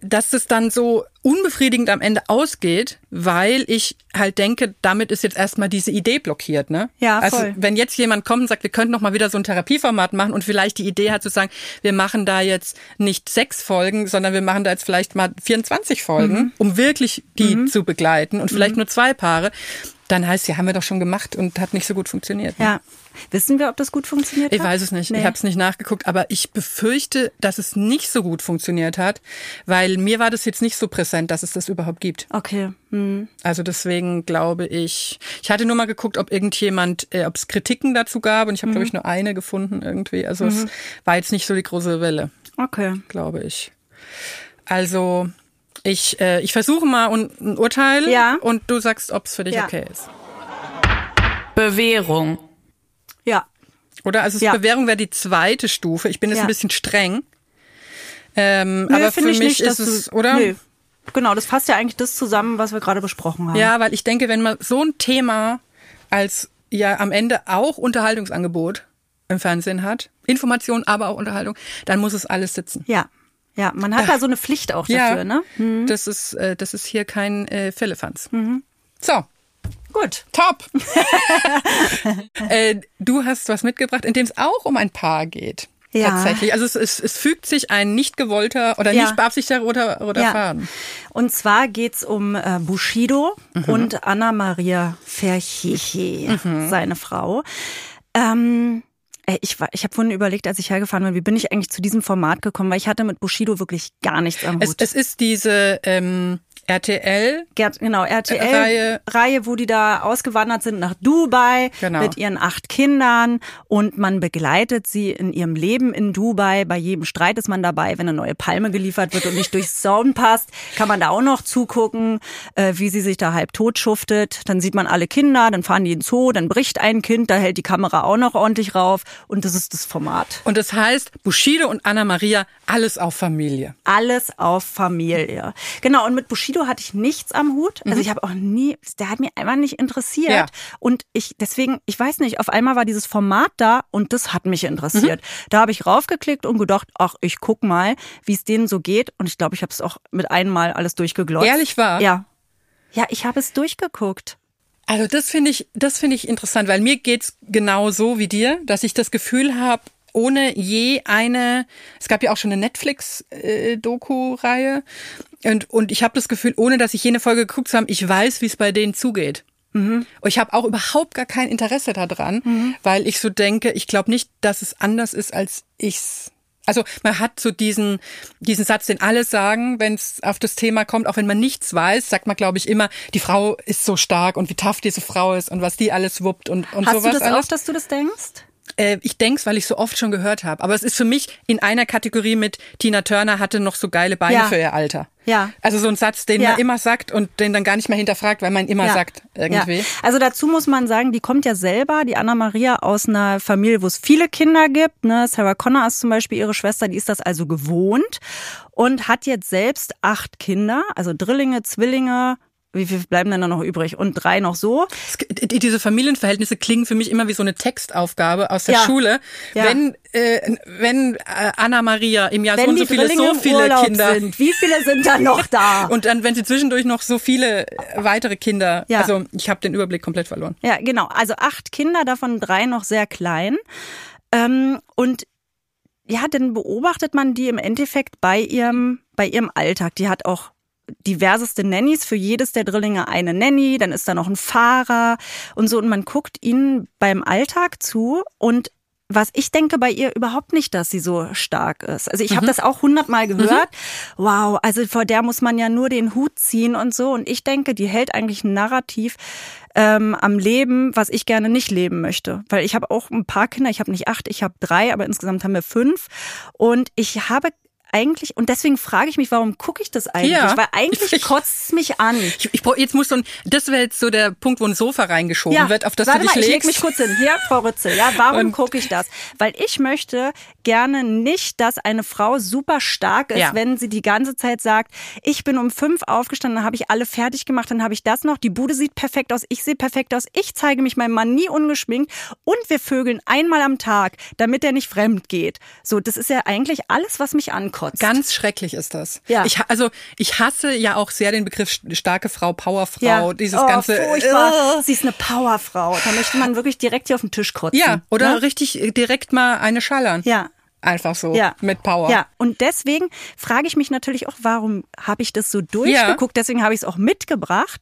dass es dann so unbefriedigend am Ende ausgeht, weil ich halt denke, damit ist jetzt erstmal diese Idee blockiert, ne? Ja, Also voll. wenn jetzt jemand kommt und sagt, wir könnten noch mal wieder so ein Therapieformat machen und vielleicht die Idee hat zu sagen, wir machen da jetzt nicht sechs Folgen, sondern wir machen da jetzt vielleicht mal 24 Folgen, Mhm. um wirklich die zu begleiten und vielleicht nur zwei Paare, dann heißt ja, haben wir doch schon gemacht und hat nicht so gut funktioniert. ne? Ja. Wissen wir, ob das gut funktioniert Ich hat? weiß es nicht. Nee. Ich habe es nicht nachgeguckt, aber ich befürchte, dass es nicht so gut funktioniert hat, weil mir war das jetzt nicht so präsent, dass es das überhaupt gibt. Okay. Hm. Also deswegen glaube ich, ich hatte nur mal geguckt, ob irgendjemand, äh, ob es Kritiken dazu gab und ich habe glaube ich nur eine gefunden irgendwie. Also es war jetzt nicht so die große Welle, Okay. glaube ich. Also ich, äh, ich versuche mal un ein Urteil Ja. und du sagst, ob es für dich Ja. okay ist. Bewährung. Ja. Oder? Also Ja. Bewährung wäre die zweite Stufe. Ich bin jetzt Ja. ein bisschen streng. Ähm, Nö, aber für finde mich ich nicht, ist dass es, du, oder? Nö. Genau, das fasst ja eigentlich das zusammen, was wir gerade besprochen haben. Ja, weil ich denke, wenn man so ein Thema als ja am Ende auch Unterhaltungsangebot im Fernsehen hat, Information, aber auch Unterhaltung, dann muss es alles sitzen. Ja. Ja, man hat da so eine Pflicht auch dafür, ne? Das ist äh, das ist hier kein äh, Philippans. Mhm. So, Gut. top. äh, du hast was mitgebracht, in dem es auch um ein Paar geht. Ja. Tatsächlich. Also es, es, es fügt sich ein nicht gewollter oder Ja. nicht beabsichtigter oder, oder Ja. Faden. Und zwar geht's um äh, Bushido Mhm. und Anna-Maria Verchichi, seine Frau. Ähm, ich war, ich habe vorhin überlegt, als ich hergefahren bin, wie bin ich eigentlich zu diesem Format gekommen, weil ich hatte mit Bushido wirklich gar nichts am Es, Hut. es ist diese ähm, RTL genau, RTL Reihe. Wo die da ausgewandert sind nach Dubai Genau. mit ihren acht Kindern und man begleitet sie in ihrem Leben in Dubai. Bei jedem Streit ist man dabei, wenn eine neue Palme geliefert wird und nicht durchs Zaun passt, kann man da auch noch zugucken, äh, wie sie sich da halb tot schuftet. Dann sieht man alle Kinder, dann fahren die in den Zoo, dann bricht ein Kind, da hält die Kamera auch noch ordentlich rauf und das ist das Format. Und das heißt, Bushido und Anna Maria, alles auf Familie. Alles auf Familie. Genau, und mit Bushido hatte ich nichts am Hut. Also ich habe auch nie, der hat mich einfach nicht interessiert. Ja. Und ich, deswegen, ich weiß nicht, auf einmal war dieses Format da und das hat mich interessiert. Da habe ich raufgeklickt und gedacht, ach, ich guck mal, wie es denen so geht. Und ich glaube, ich habe es auch mit einmal alles durchgeglotzt. Ehrlich wahr? Ja. Ja, ich habe es durchgeguckt. Also das finde ich, das finde ich interessant, weil mir geht's genau so wie dir, dass ich das Gefühl habe, ohne je eine, es gab ja auch schon eine Netflix-Doku-Reihe und, und ich habe das Gefühl, ohne dass ich jene Folge geguckt habe, ich weiß, wie es bei denen zugeht. Und ich habe auch überhaupt gar kein Interesse daran, weil ich so denke, ich glaube nicht, dass es anders ist, als ich's. Also man hat so diesen diesen Satz, den alle sagen, wenn es auf das Thema kommt, auch wenn man nichts weiß, sagt man, glaube ich, immer, die Frau ist so stark und wie tough diese Frau ist und was die alles wuppt und und Hast sowas du das alles. auch, dass du das denkst? Äh, ich denk's, weil ich so oft schon gehört habe. Aber es ist für mich in einer Kategorie mit Tina Turner hatte noch so geile Beine Ja. für ihr Alter. Ja. Also so ein Satz, den Ja. man immer sagt und den dann gar nicht mehr hinterfragt, weil man immer Ja. sagt irgendwie. Ja. Also dazu muss man sagen, die kommt ja selber, die Anna Maria, aus einer Familie, wo es viele Kinder gibt. Ne? Sarah Connor ist zum Beispiel ihre Schwester, die ist das also gewohnt und hat jetzt selbst acht Kinder, also Drillinge, Zwillinge. Wie viel bleiben denn da noch übrig? Und drei noch so. Es- die- Diese Familienverhältnisse klingen für mich immer wie so eine Textaufgabe aus der Ja. Schule. Ja. Wenn, äh, wenn äh, Anna Maria im Jahr so Wenn und so viele, Drillinge so viele Kinder. sind, wie viele sind da noch da? Und dann, wenn sie zwischendurch noch so viele äh, weitere Kinder, Ja. also ich habe den Überblick komplett verloren. Ja, genau. Also acht Kinder, davon drei noch sehr klein. Ähm, und ja, dann beobachtet man die im Endeffekt bei ihrem, bei ihrem Alltag. Die hat auch diverseste Nannies, für jedes der Drillinge eine Nanny, dann ist da noch ein Fahrer und so. Und man guckt ihnen beim Alltag zu und was ich denke bei ihr überhaupt nicht, dass sie so stark ist. Also ich habe das auch hundertmal gehört. Wow, also vor der muss man ja nur den Hut ziehen und so. Und ich denke, die hält eigentlich ein Narrativ ähm, am Leben, was ich gerne nicht leben möchte. Weil ich habe auch ein paar Kinder, ich habe nicht acht, ich habe drei, aber insgesamt haben wir fünf. Und ich habe eigentlich, und deswegen frage ich mich, warum gucke ich das eigentlich? Ja. Weil eigentlich Ich- kotzt es mich an. Ich, ich jetzt muss so ein, das wäre jetzt so der Punkt, wo ein Sofa reingeschoben wird, auf das warte du dich mal, ich leg legst. mich kurz hin. Hier, Frau Rützel, ja, warum gucke ich das? Weil ich möchte gerne nicht, dass eine Frau super stark ist, Ja. wenn sie die ganze Zeit sagt, ich bin um fünf aufgestanden, dann habe ich alle fertig gemacht, dann habe ich das noch, die Bude sieht perfekt aus, ich sehe perfekt aus, ich zeige mich meinem Mann nie ungeschminkt und wir vögeln einmal am Tag, damit er nicht fremd geht. So, das ist ja eigentlich alles, was mich ankotzt. Ganz schrecklich ist das. Ja. Ich, also ich hasse ja auch sehr den Begriff st- starke Frau, Powerfrau, ja. dieses oh, ganze. Furchtbar. Sie ist eine Powerfrau. Da möchte man wirklich direkt hier auf den Tisch kotzen. Ja, oder ne? richtig äh, direkt mal eine schallern. Ja. Einfach so. Ja. Mit Power. Ja, und deswegen frage ich mich natürlich auch, warum habe ich das so durchgeguckt? Deswegen habe ich es auch mitgebracht,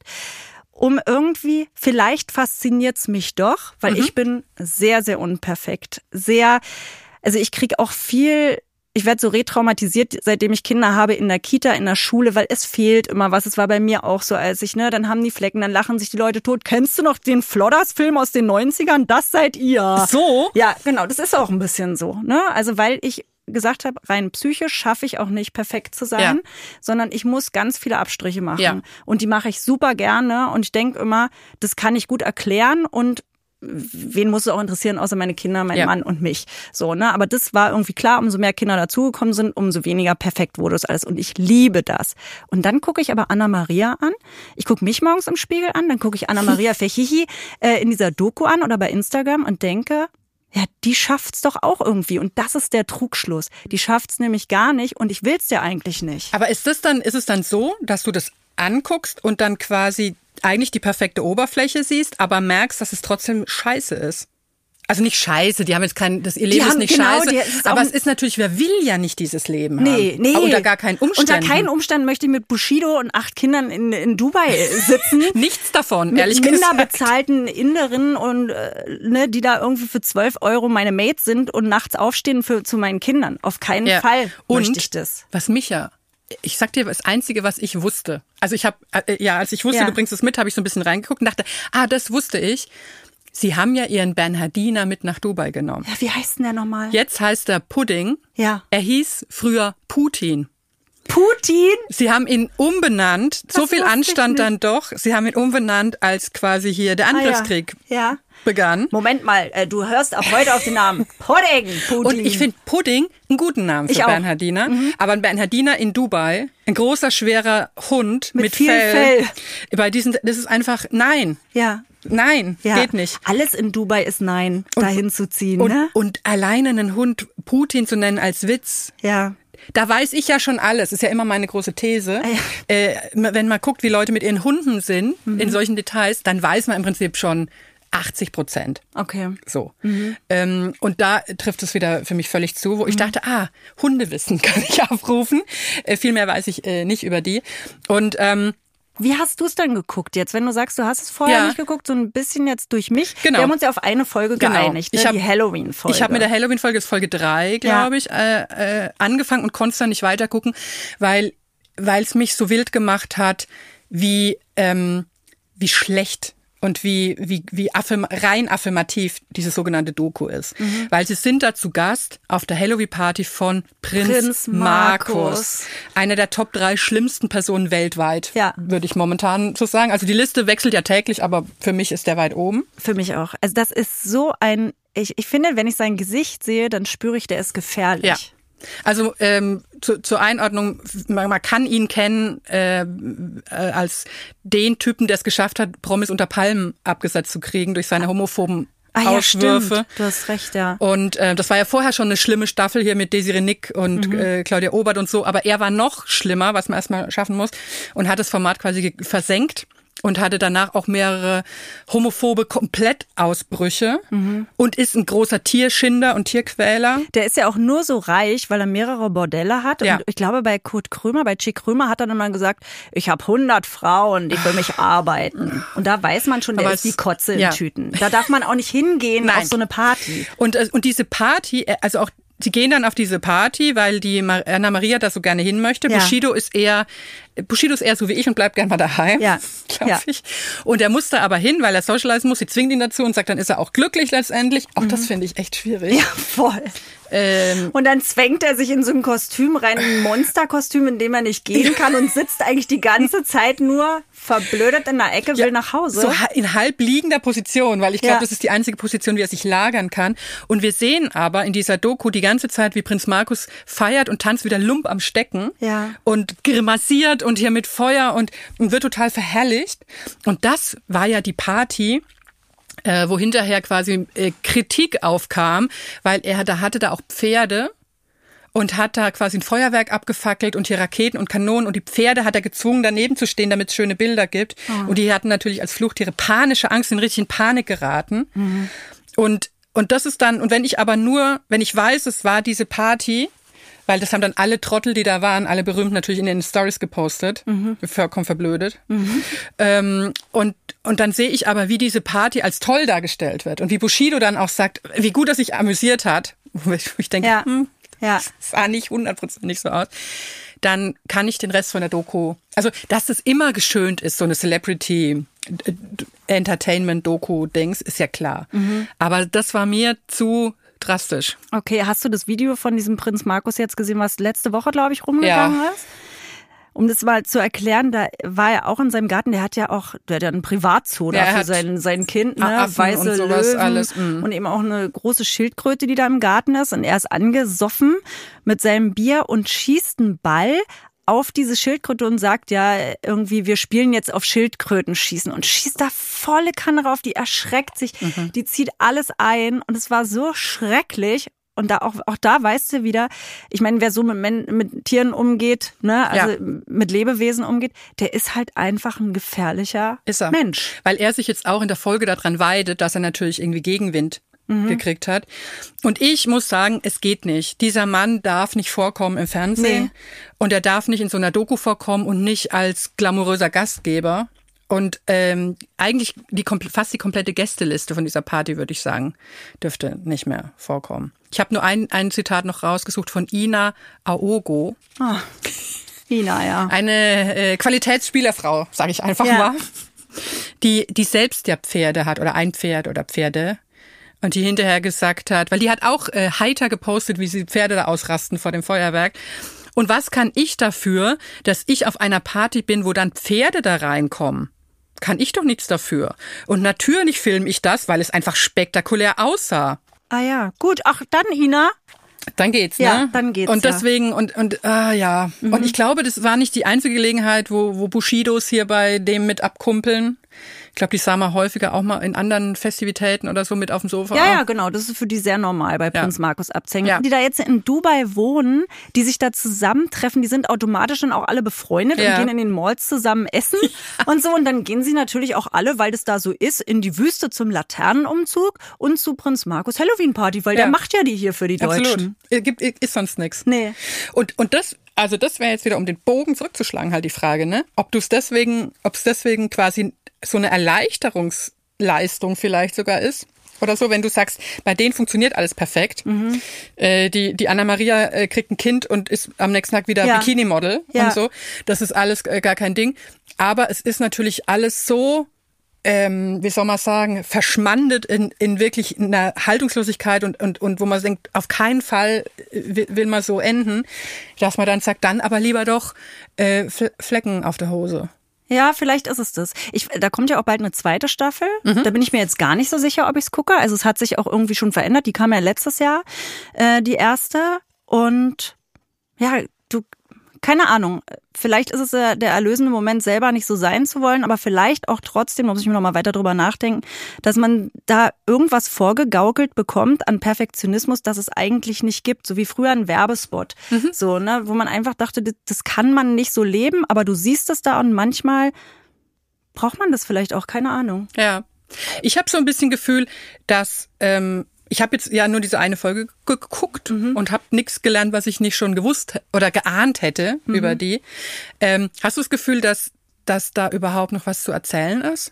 um irgendwie, vielleicht fasziniert's mich doch, weil ich bin sehr, sehr unperfekt. Sehr, also ich kriege auch viel. Ich werde so retraumatisiert, seitdem ich Kinder habe in der Kita, in der Schule, weil es fehlt immer was. Es war bei mir auch so, als ich, ne, dann haben die Flecken, dann lachen sich die Leute tot. Kennst du noch den Flodders-Film aus den 90ern? Das seid ihr. So? Ja, genau, das ist auch ein bisschen so. Ne? Also weil ich gesagt habe, rein psychisch schaffe ich auch nicht perfekt zu sein, Ja. sondern ich muss ganz viele Abstriche machen. Ja. Und die mache ich super gerne und ich denke immer, das kann ich gut erklären und wen muss es auch interessieren, außer meine Kinder, mein Ja. Mann und mich. So, ne? Aber das war irgendwie klar, umso mehr Kinder dazugekommen sind, umso weniger perfekt wurde es alles. Und ich liebe das. Und dann gucke ich aber Anna Maria an. Ich gucke mich morgens im Spiegel an, dann gucke ich Anna Maria Fechichi äh, in dieser Doku an oder bei Instagram und denke, ja, die schafft's doch auch irgendwie. Und das ist der Trugschluss. Die schafft's nämlich gar nicht und ich will's ja eigentlich nicht. Aber ist das dann, ist es dann so, dass du das anguckst und dann quasi eigentlich die perfekte Oberfläche siehst, aber merkst, dass es trotzdem scheiße ist? Also nicht scheiße, die haben jetzt kein, das, ihr Leben ist nicht genau, scheiße, die- es ist aber es ist natürlich, wer will ja nicht dieses Leben Nee, haben. nee. Unter gar keinen Umständen. Unter keinen Umständen möchte ich mit Bushido und acht Kindern in, in Dubai sitzen. Nichts davon, mit ehrlich minder gesagt. bezahlten Inderinnen und äh, ne, die da irgendwie für 12 Euro meine Mates sind und nachts aufstehen für zu meinen Kindern. Auf keinen Ja. Fall Und möchte ich das. was mich ja, ich sag dir das Einzige, was ich wusste. Also ich habe, äh, ja, als ich wusste, Ja. du bringst es mit, habe ich so ein bisschen reingeguckt und dachte, ah, das wusste ich. Sie haben ja ihren Bernhardiner mit nach Dubai genommen. Ja, wie heißt denn der nochmal? Jetzt heißt er Pudding. Ja. Er hieß früher Putin. Putin? Sie haben ihn umbenannt. so Das viel wusste ich Anstand dann doch. Sie haben ihn umbenannt, als quasi hier der Angriffskrieg Ah, ja. ja. begann. Moment mal, äh, du hörst ab heute auf den Namen Pudding. Putin. Und ich finde Pudding einen guten Namen für Ich auch. Mhm. Bernhardiner. Aber ein Bernhardiner in Dubai, ein großer, schwerer Hund mit, Mit viel Fell. Fell. Bei diesen, das ist einfach, nein. ja. Nein, Ja. geht nicht. Alles in Dubai ist nein, dahin zu ziehen, Und, ne? und alleine einen Hund Putin zu nennen als Witz, Ja. Da weiß ich ja schon alles. Ist ja immer meine große These. Ah, Äh, wenn man guckt, wie Leute mit ihren Hunden sind, Mhm. in solchen Details, dann weiß man im Prinzip schon 80 Prozent. Okay. So. Ähm, und da trifft es wieder für mich völlig zu, wo ich dachte, ah, Hundewissen kann ich aufrufen. Äh, viel mehr weiß ich äh, nicht über die. Und ähm, Wie hast du es dann geguckt jetzt, wenn du sagst, du hast es vorher Ja. nicht geguckt, so ein bisschen jetzt durch mich? Genau. Wir haben uns ja auf eine Folge Genau. geeinigt, ne? Ich hab- die Halloween-Folge. Ich habe mit der Halloween-Folge, ist Folge drei, glaube Ja. ich, äh, äh, angefangen und konnte dann nicht weitergucken, weil weil es mich so wild gemacht hat, wie ähm, wie schlecht und wie wie wie affirm rein affirmativ diese sogenannte Doku ist, Mhm. weil sie sind da zu Gast auf der Halloween-Party von Prinz, Prinz Markus, Markus. einer der Top drei schlimmsten Personen weltweit, Ja. würde ich momentan so sagen. Also die Liste wechselt ja täglich, aber für mich ist der weit oben. Für mich auch. Also das ist so ein, ich, ich finde, wenn ich sein Gesicht sehe, dann spüre ich, der ist gefährlich. Ja. Also ähm, zu, zur Einordnung, man, man kann ihn kennen äh, äh, als den Typen, der es geschafft hat, Promis unter Palmen abgesetzt zu kriegen durch seine homophoben Ah ja, Auswürfe. stimmt. Du hast recht, ja. Und äh, das war ja vorher schon eine schlimme Staffel hier mit Desiree Nick und Mhm. äh, Claudia Obert und so, aber er war noch schlimmer, was man erstmal schaffen muss, und hat das Format quasi versenkt und hatte danach auch mehrere homophobe Komplettausbrüche Mhm. und ist ein großer Tierschinder und Tierquäler. Der ist ja auch nur so reich, weil er mehrere Bordelle hat. Ja. Und ich glaube, bei Kurt Krömer, bei Chick Krömer hat er dann mal gesagt, ich habe 100 Frauen, die für mich arbeiten. Und da weiß man schon, der Aber ist wie Kotze ja. in Tüten. Da darf man auch nicht hingehen Nein. auf so eine Party. Und, äh, und diese Party, äh, also auch, sie gehen dann auf diese Party, weil die Anna Maria da so gerne hin möchte. Ja. Bushido ist eher, Bushido ist eher so wie ich und bleibt gern mal daheim. Ja. Glaub Ja. ich. Und er muss da aber hin, weil er socialisen muss. Sie zwingt ihn dazu und sagt, dann ist er auch glücklich letztendlich. Auch das finde ich echt schwierig. Mhm. Ja, voll. Ähm, Und dann zwängt er sich in so ein Kostüm rein, ein Monsterkostüm, in dem er nicht gehen kann und sitzt eigentlich die ganze Zeit nur verblödet in der Ecke, will nach Hause. So in halb liegender Position, weil ich glaube, Ja. das ist die einzige Position, wie er sich lagern kann. Und wir sehen aber in dieser Doku die ganze Zeit, wie Prinz Markus feiert und tanzt wieder Lump am Stecken Ja. und grimassiert und hier mit Feuer und, und wird total verherrlicht. Und das war ja die Party, äh, wo hinterher quasi äh, Kritik aufkam, weil er da hatte da auch Pferde und hat da quasi ein Feuerwerk abgefackelt und hier Raketen und Kanonen und die Pferde hat er gezwungen, daneben zu stehen, damit es schöne Bilder gibt. Und die hatten natürlich als Fluchttiere panische Angst, sind richtig in Panik geraten. Und, und das ist dann, und wenn ich aber nur, wenn ich weiß, es war diese Party, weil das haben dann alle Trottel, die da waren, alle berühmt natürlich in den Stories gepostet, vollkommen verblödet. Ähm, und, und dann sehe ich aber, wie diese Party als toll dargestellt wird und wie Bushido dann auch sagt, wie gut er sich amüsiert hat. Ich, denke, Ja. hm, Ja. das sah nicht hundertprozentig so aus. Dann kann ich den Rest von der Doku, also dass das immer geschönt ist, so eine Celebrity äh, Entertainment Doku Dings, ist ja klar. Aber das war mir zu drastisch. Okay, hast du das Video von diesem Prinz Markus jetzt gesehen, was letzte Woche, glaube ich, rumgegangen Ja. ist? Um das mal zu erklären, da war er auch in seinem Garten, der hat ja auch, der hat ja einen Privatzoo da Ja, für sein, sein Kind, ne? Affen weiße und Löwen alles, mm. und eben auch eine große Schildkröte, die da im Garten ist und er ist angesoffen mit seinem Bier und schießt einen Ball auf diese Schildkröte und sagt ja irgendwie, wir spielen jetzt auf Schildkröten schießen und schießt da volle Kanne drauf, die erschreckt sich, Mhm. die zieht alles ein und es war so schrecklich und da auch, auch da weißt du wieder, ich meine, wer so mit, Men mit Tieren umgeht, ne, also Ja. mit Lebewesen umgeht, der ist halt einfach ein gefährlicher Ist er. Mensch. Weil er sich jetzt auch in der Folge daran weidet, dass er natürlich irgendwie Gegenwind Mhm. gekriegt hat. Und ich muss sagen, es geht nicht. Dieser Mann darf nicht vorkommen im Fernsehen. Nee. Und er darf nicht in so einer Doku vorkommen und nicht als glamouröser Gastgeber. Und ähm, eigentlich die, fast die komplette Gästeliste von dieser Party, würde ich sagen, dürfte nicht mehr vorkommen. Ich habe nur ein, ein Zitat noch rausgesucht von Ina Aogo, Ina, ja. eine äh, Qualitätsspielerfrau, sage ich einfach Ja. mal, die, die selbst ja Pferde hat oder ein Pferd oder Pferde. Und die hinterher gesagt hat, weil die hat auch äh, heiter gepostet, wie sie Pferde da ausrasten vor dem Feuerwerk. Und was kann ich dafür, dass ich auf einer Party bin, wo dann Pferde da reinkommen? Kann ich doch nichts dafür. Und natürlich filme ich das, weil es einfach spektakulär aussah. Ah ja, gut. Ach, dann Ina. Dann geht's, Ja, ne? dann geht's, Und ja. deswegen, und, und, ah, ja. Und ich glaube, das war nicht die einzige Gelegenheit, wo, wo Bushidos hier bei dem mit abkumpeln. Ich glaube, die sah man häufiger auch mal in anderen Festivitäten oder so mit auf dem Sofa. Ja, ja, genau. Das ist für die sehr normal bei Ja. Prinz Markus Abzängen. Ja. Die da jetzt in Dubai wohnen, die sich da zusammentreffen, die sind automatisch dann auch alle befreundet Ja. und gehen in den Malls zusammen essen und so. Und dann gehen sie natürlich auch alle, weil das da so ist, in die Wüste zum Laternenumzug und zu Prinz Markus Halloween Party, weil Ja. der macht ja die hier für die Absolut. Deutschen. Äh, Gibt, ist sonst nichts. Nee. Und, und das, also das wäre jetzt wieder, um den Bogen zurückzuschlagen, halt die Frage, ne? Ob du es deswegen, ob es deswegen quasi so eine Erleichterungsleistung vielleicht sogar ist. Oder so, wenn du sagst, bei denen funktioniert alles perfekt. Mhm. Äh, die, die Anna-Maria äh, kriegt ein Kind und ist am nächsten Tag wieder Ja. Bikini-Model Ja. und so. Das ist alles äh, gar kein Ding. Aber es ist natürlich alles so ähm, wie soll man sagen, verschmandet in, in wirklich einer Haltungslosigkeit und, und, und wo man denkt, auf keinen Fall äh, will, will man so enden, dass man dann sagt, dann aber lieber doch äh, Fl- Flecken auf der Hose. Ja, vielleicht ist es das. Ich, da kommt ja auch bald eine zweite Staffel. Mhm. Da bin ich mir jetzt gar nicht so sicher, ob ich es gucke. Also es hat sich auch irgendwie schon verändert. Die kam ja letztes Jahr, äh, die erste. Und ja, du, keine Ahnung. Vielleicht ist es der erlösende Moment, selber nicht so sein zu wollen, aber vielleicht auch trotzdem, da muss ich mir noch mal weiter drüber nachdenken, dass man da irgendwas vorgegaukelt bekommt an Perfektionismus, das es eigentlich nicht gibt. So wie früher ein Werbespot. So, ne, wo man einfach dachte, das, das kann man nicht so leben, aber du siehst es da und manchmal braucht man das vielleicht auch, keine Ahnung. Ja. Ich habe so ein bisschen Gefühl, dass ähm, ich habe jetzt ja nur diese eine Folge ge- geguckt und habe nichts gelernt, was ich nicht schon gewusst oder geahnt hätte über die. Ähm, hast du das Gefühl, dass, dass da überhaupt noch was zu erzählen ist?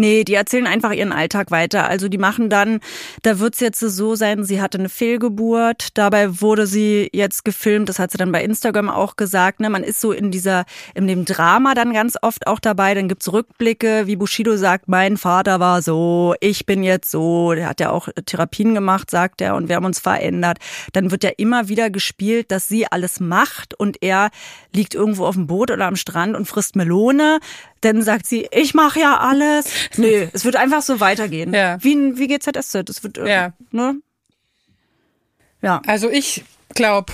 Nee, die erzählen einfach ihren Alltag weiter. Also die machen dann, da wird's jetzt so sein, sie hatte eine Fehlgeburt, dabei wurde sie jetzt gefilmt, das hat sie dann bei Instagram auch gesagt. Ne? Man ist so in dieser, in dem Drama dann ganz oft auch dabei. Dann gibt's Rückblicke, wie Bushido sagt, mein Vater war so, ich bin jetzt so, der hat ja auch Therapien gemacht, sagt er, und wir haben uns verändert. Dann wird ja immer wieder gespielt, dass sie alles macht und er liegt irgendwo auf dem Boot oder am Strand und frisst Melone. Dann sagt sie, ich mache ja alles. Nee, es wird einfach so weitergehen. Ja. Wie, ein- wie GZSZ. Es wird, Ja. ne? Ja, Also ich glaube,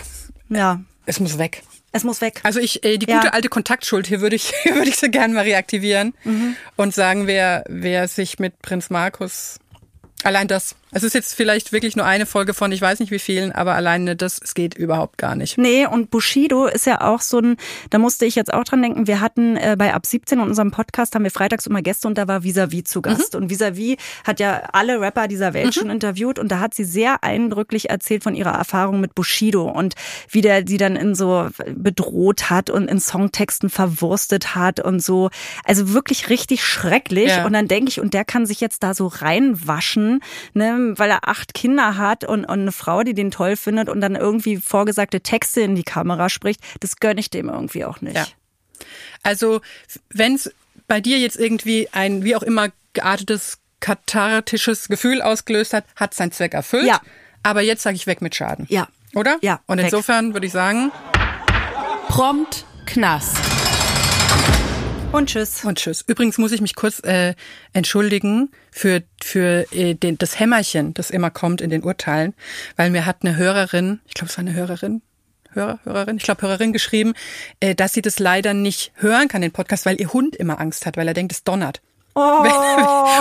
ja. es muss weg. Es muss weg. Also ich, äh, die Ja. gute alte Kontaktschuld, hier würde ich, hier würde ich so gerne mal reaktivieren Mhm. und sagen, wer, wer sich mit Prinz Markus, allein das, es ist jetzt vielleicht wirklich nur eine Folge von, ich weiß nicht wie vielen, aber alleine das, es geht überhaupt gar nicht. Nee, und Bushido ist ja auch so ein, da musste ich jetzt auch dran denken, wir hatten äh, bei Ab 17 in unserem Podcast, haben wir freitags immer Gäste und da war Visavi zu Gast. Und Visavi hat ja alle Rapper dieser Welt schon interviewt und da hat sie sehr eindrücklich erzählt von ihrer Erfahrung mit Bushido und wie der sie dann in so bedroht hat und in Songtexten verwurstet hat und so. Also wirklich richtig schrecklich. Ja. Und dann denke ich, und der kann sich jetzt da so reinwaschen, ne, weil er acht Kinder hat und, und eine Frau, die den toll findet und dann irgendwie vorgesagte Texte in die Kamera spricht. Das gönne ich dem irgendwie auch nicht. Ja. Also wenn es bei dir jetzt irgendwie ein, wie auch immer, geartetes, kathartisches Gefühl ausgelöst hat, hat sein Zweck erfüllt. Ja. Aber jetzt sage ich weg mit Schaden. Ja. Oder? Ja, Und weg. insofern würde ich sagen, Prompt Knast. Und tschüss. Und tschüss. Übrigens muss ich mich kurz äh, entschuldigen für, für äh, den, das Hämmerchen, das immer kommt in den Urteilen, weil mir hat eine Hörerin, ich glaube, es war eine Hörerin, Hörer, Hörerin, ich glaube Hörerin geschrieben, äh, dass sie das leider nicht hören kann, den Podcast, weil ihr Hund immer Angst hat, weil er denkt, es donnert. Oh.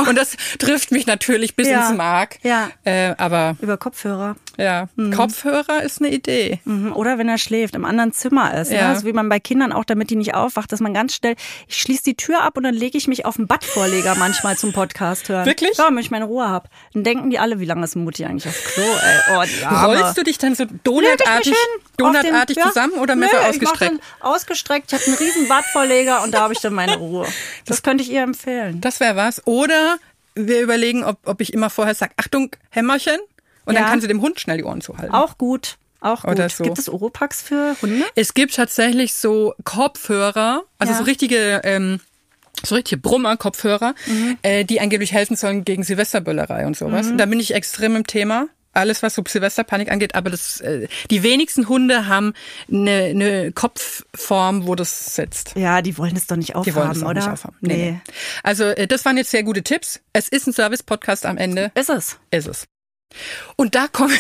Und das trifft mich natürlich bis Ja. ins Mark. Ja. Äh, aber Über Kopfhörer. ja, Kopfhörer ist eine Idee. Mhm. Oder wenn er schläft, im anderen Zimmer ist. Ja. Ne? So wie man bei Kindern auch, damit die nicht aufwacht, dass man ganz schnell, ich schließe die Tür ab und dann lege ich mich auf den Badvorleger manchmal zum Podcast hören. Wirklich? Ja, damit ich meine Ruhe hab. Dann denken die alle, wie lange ist Mutti eigentlich auf Klo? Ey, oh, die Arme. Rollst du dich dann so donutartig, donutartig den- ja. zusammen oder mehr Nö, so Ich ausgestreckt? ausgestreckt. Ich habe einen riesen Badvorleger und da habe ich dann meine Ruhe. Das könnte ich ihr empfehlen. Das wäre was. Oder wir überlegen, ob, ob ich immer vorher sage, Achtung, Hämmerchen. Und dann Ja. kann sie dem Hund schnell die Ohren zuhalten. Auch gut. Auch gut. Oder so. Gibt es Oropax für Hunde? Es gibt tatsächlich so Kopfhörer, also Ja. so richtige, ähm, so richtige Brummer-Kopfhörer, Mhm. äh, die angeblich helfen sollen gegen Silvesterböllerei und sowas. Mhm. Da bin ich extrem im Thema. Alles, was so Silvesterpanik angeht, aber das, äh, die wenigsten Hunde haben eine, eine Kopfform, wo das sitzt. Ja, die wollen es doch nicht Die aufhaben, wollen es auch oder? nicht aufhaben. Nee. nee. Also, äh, das waren jetzt sehr gute Tipps. Es ist ein Service-Podcast am Ende. Ist es. Ist es. Und da kommen,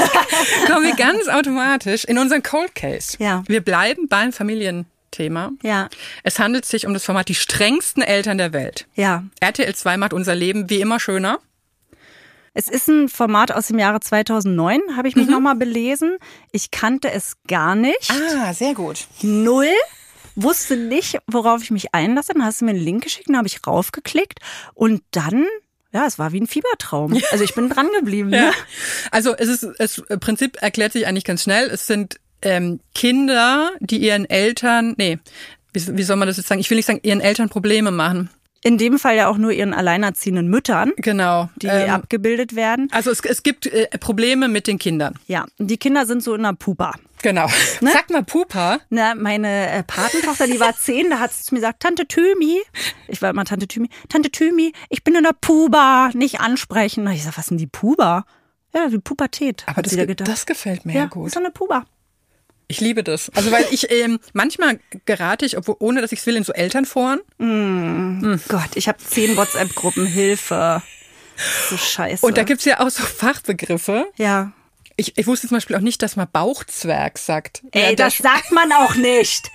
kommen wir ganz automatisch in unseren Cold Case. Ja. Wir bleiben beim Thema. Ja. Es handelt sich um das Format Die strengsten Eltern der Welt. Ja. RTL 2 macht unser Leben wie immer schöner. Es ist ein Format aus dem Jahre 2009, habe ich mich nochmal belesen. Ich kannte es gar nicht. Ah, sehr gut. Null. Wusste nicht, worauf ich mich einlasse. Dann hast du mir einen Link geschickt, dann habe ich raufgeklickt und dann, ja, es war wie ein Fiebertraum. Also ich bin dran geblieben. Ja. Ne? Also es ist das Prinzip erklärt sich eigentlich ganz schnell. Es sind ähm, Kinder, die ihren Eltern, nee, wie, wie soll man das jetzt sagen? Ich will nicht sagen, ihren Eltern Probleme machen. In dem Fall ja auch nur ihren alleinerziehenden Müttern, Genau. die Ähm, abgebildet werden. also es, es gibt äh, Probleme mit den Kindern. Ja, und die Kinder sind so in der Pupa. Genau. Sag mal Pupa. Na, meine äh, Patentochter, die war zehn, da hat sie zu mir gesagt, Tante Thymi, ich war immer Tante Thymi, Tante Thymi, ich bin in der Puba, nicht ansprechen. Ich sag, was denn die Puba? Ja, die Pubertät. Aber das, ge- gedacht. das gefällt mir ja, ja gut. ist so eine Puba. Ich liebe das. Also weil ich ähm, manchmal gerate ich, obwohl ohne dass ich es will, in so Elternforen. Gott, ich habe zehn WhatsApp-Gruppen, Hilfe. So scheiße. Und da gibt's ja auch so Fachbegriffe. ja. Ich, ich wusste zum Beispiel auch nicht, dass man Bauchzwerg sagt. Ey, ja, der das sagt man auch nicht.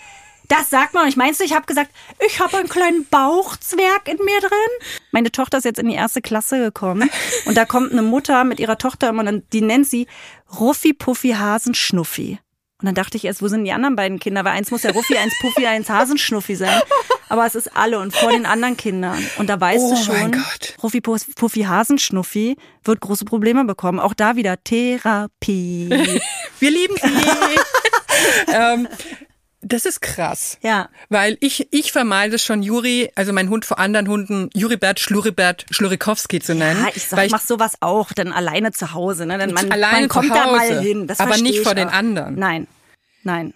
Das sagt man nicht. Meinst du, ich habe gesagt, ich habe einen kleinen Bauchzwerg in mir drin? Meine Tochter ist jetzt in die erste Klasse gekommen und da kommt eine Mutter mit ihrer Tochter immer und die nennt sie Ruffi Puffi Hasenschnuffi. Und dann dachte ich erst, wo sind die anderen beiden Kinder? Weil eins muss ja Ruffi, eins Puffi, eins Hasenschnuffi sein. Aber es ist alle und vor den anderen Kindern. Und da weißt Oh du schon. Ruffi Puff- Puffi Hasenschnuffi wird große Probleme bekommen. Auch da wieder Therapie. Wir lieben sie. ähm, das ist krass. Ja. Weil ich, ich vermeide schon Juri, also mein Hund vor anderen Hunden, Juribert, Schluribert, Schlurikowski zu nennen. Ja, ich sag, weil mach sowas auch, dann alleine zu Hause. Ne? Dann man, Alleine man kommt zu da Hause, mal hin. Das aber nicht ich vor den anderen. Nein, nein.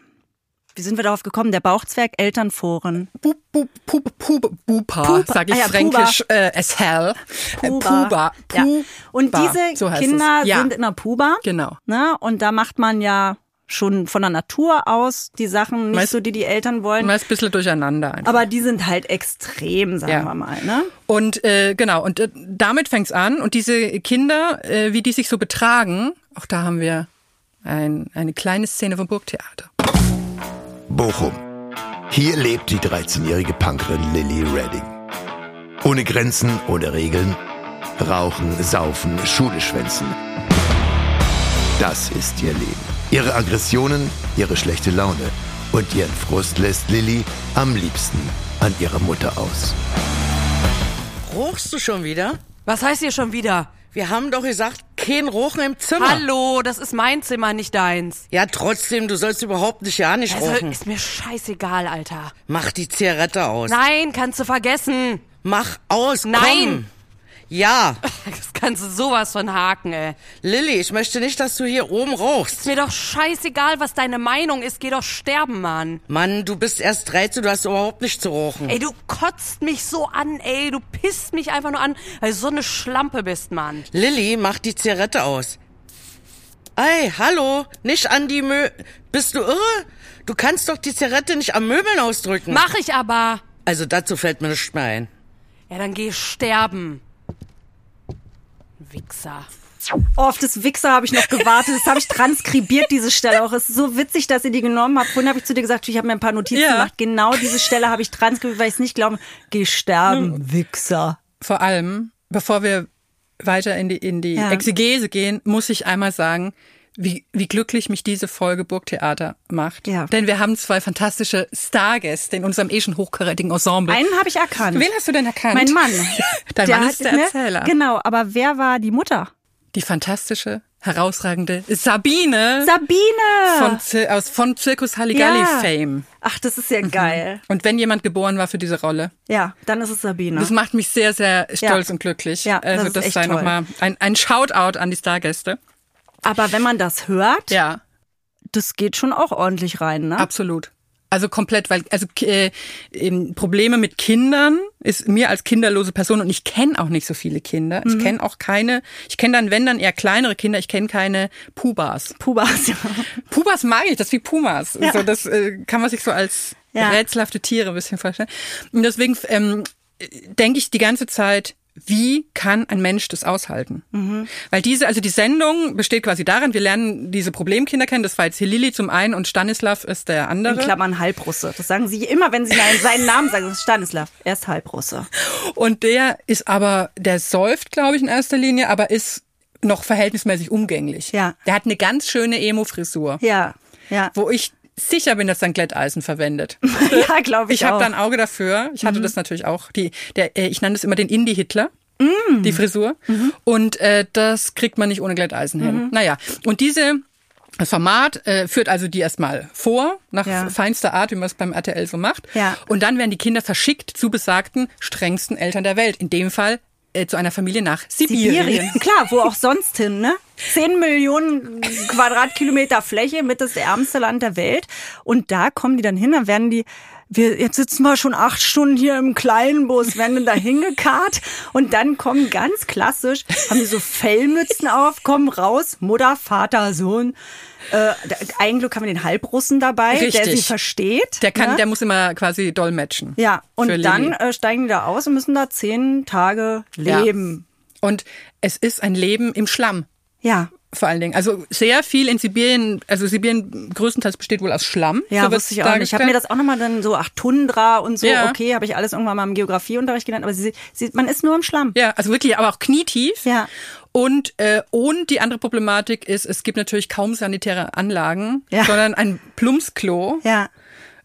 Wie sind wir darauf gekommen? Der Bauchzwerg, Elternforen. Pu, pu, pu, pu, Pupa, Pupa. sag ich Ah ja, fränkisch, äh, as hell. Äh, Puba. Ja. Puba. Und diese so Kinder ja. sind in der Puba. Genau. Ne? Und da macht man ja schon von der Natur aus die Sachen nicht Meist- so, die die Eltern wollen. Meist ein bisschen durcheinander einfach. Aber die sind halt extrem, sagen Ja. wir mal. Ne? Und äh, genau, und äh, damit fängt's an. Und diese Kinder, äh, wie die sich so betragen, auch da haben wir ein, eine kleine Szene vom Burgtheater. Bochum. Hier lebt die 13-jährige Punkerin Lily Redding. Ohne Grenzen, ohne Regeln. Rauchen, saufen, Schule schwänzen. Das ist ihr Leben. Ihre Aggressionen, ihre schlechte Laune und ihren Frust lässt Lily am liebsten an ihrer Mutter aus. Ruchst du schon wieder? Was heißt hier schon wieder? Wir haben doch gesagt, kein Rochen im Zimmer. Hallo, das ist mein Zimmer, nicht deins. Ja, trotzdem, du sollst überhaupt nicht ja nicht Also, rochen. ist mir scheißegal, Alter. Mach die Zigarette aus. Nein, kannst du vergessen. Mach aus. Nein. Komm. Ja. Das kannst du sowas von haken, ey. Lilly, ich möchte nicht, dass du hier oben Ist rauchst. mir doch scheißegal, was deine Meinung ist. Geh doch sterben, Mann. Mann, du bist erst 13, du hast überhaupt nicht zu rauchen. Ey, du kotzt mich so an, ey. Du pisst mich einfach nur an, weil du so eine Schlampe bist, Mann. Lilly, mach die Zigarette aus. Ey, hallo, nicht an die Mö... Bist du irre? Du kannst doch die Zigarette nicht am Möbeln ausdrücken. Mach ich aber. Also dazu fällt mir nichts mehr ein. Ja, dann geh sterben. Wichser. Oh, auf das Wichser habe ich noch gewartet. Das habe ich transkribiert, diese Stelle auch. Es ist so witzig, dass ihr die genommen habt. Vorhin habe ich zu dir gesagt, ich habe mir ein paar Notizen Ja. gemacht. Genau diese Stelle habe ich transkribiert, weil ich es nicht glaube. Geh sterben, Wichser. Vor allem, bevor wir weiter in die, in die Ja. Exegese gehen, muss ich einmal sagen, wie, wie glücklich mich diese Folge Burgtheater macht. Ja. Denn wir haben zwei fantastische Stargäste in unserem eh schon hochkarätigen Ensemble. Einen habe ich erkannt. Wen hast du denn erkannt? Mein Mann. Dein Der Mann ist der ne? Erzähler. Genau, aber wer war die Mutter? Die fantastische, herausragende Sabine Sabine! von, Zir aus, von Zirkus Halligalli Ja. Fame. Ach, das ist ja geil. Und wenn jemand geboren war für diese Rolle, Ja, dann ist es Sabine. das macht mich sehr, sehr stolz Ja. und glücklich. Ja, das also ist das echt sei nochmal ein, ein Shoutout an die Stargäste. Aber wenn man das hört, Ja. das geht schon auch ordentlich rein, ne? Absolut. Also komplett, weil also äh, Probleme mit Kindern ist mir als kinderlose Person und ich kenne auch nicht so viele Kinder. Mhm. Ich kenne auch keine. Ich kenne dann wenn dann eher kleinere Kinder. Ich kenne keine Pubas. Pubas, ja. Pubas mag ich, das ist wie Pumas. Ja. So, das äh, kann man sich so als Ja. rätselhafte Tiere ein bisschen vorstellen. Und deswegen ähm, denke ich die ganze Zeit, wie kann ein Mensch das aushalten? Weil diese, also die Sendung besteht quasi darin, wir lernen diese Problemkinder kennen. Das war jetzt hier Lilly zum einen und Stanislav ist der In andere. Klammern Halbrusse. Das sagen sie immer, wenn sie seinen- seinen Namen sagen. Das ist Stanislav. Er ist Halbrusse. Und der ist aber, der säuft, glaube ich, in erster Linie, aber ist noch verhältnismäßig umgänglich. Ja. Der hat eine ganz schöne Emo-Frisur, Ja, ja. wo ich sicher bin, dass ein Glätteisen verwendet. Ja, glaube ich, Ich habe da ein Auge dafür. Ich hatte das natürlich auch. Die, der, äh, ich nenne das immer den Indie-Hitler. Die Frisur. Und äh, das kriegt man nicht ohne Glätteisen hin. Naja, und diese das Format äh, führt also die erstmal vor, nach Ja. feinster Art, wie man es beim RTL so macht. Ja. Und dann werden die Kinder verschickt zu besagten strengsten Eltern der Welt. In dem Fall äh, zu einer Familie nach Sibirien. Sibirien. Klar, wo auch sonst hin, ne? Zehn Millionen Quadratkilometer Fläche mit das ärmste Land der Welt. Und da kommen die dann hin, dann werden die, wir, jetzt sitzen wir schon acht Stunden hier im kleinen Bus, werden dann da hingekarrt und dann kommen ganz klassisch, haben die so Fellmützen auf, kommen raus, Mutter, Vater, Sohn. Äh, ein Glück haben wir den Halbrussen dabei, der Richtig. sie versteht. Der kann, ne? der muss immer quasi dolmetschen. Ja, und dann äh, steigen die da aus und müssen da zehn Tage Ja. leben. Und es ist ein Leben im Schlamm. Ja, Vor allen Dingen. Also sehr viel in Sibirien, also Sibirien größtenteils besteht wohl aus Schlamm. Ja, so wusste ich auch nicht. Ich habe mir das auch nochmal dann so, ach, Tundra und so, Ja. okay, habe ich alles irgendwann mal im Geografieunterricht gelernt, aber sie, sie, man ist nur im Schlamm. Ja, also wirklich, aber auch knietief. Ja. Und, äh, und die andere Problematik ist, es gibt natürlich kaum sanitäre Anlagen, Ja. sondern ein Plumpsklo, Ja,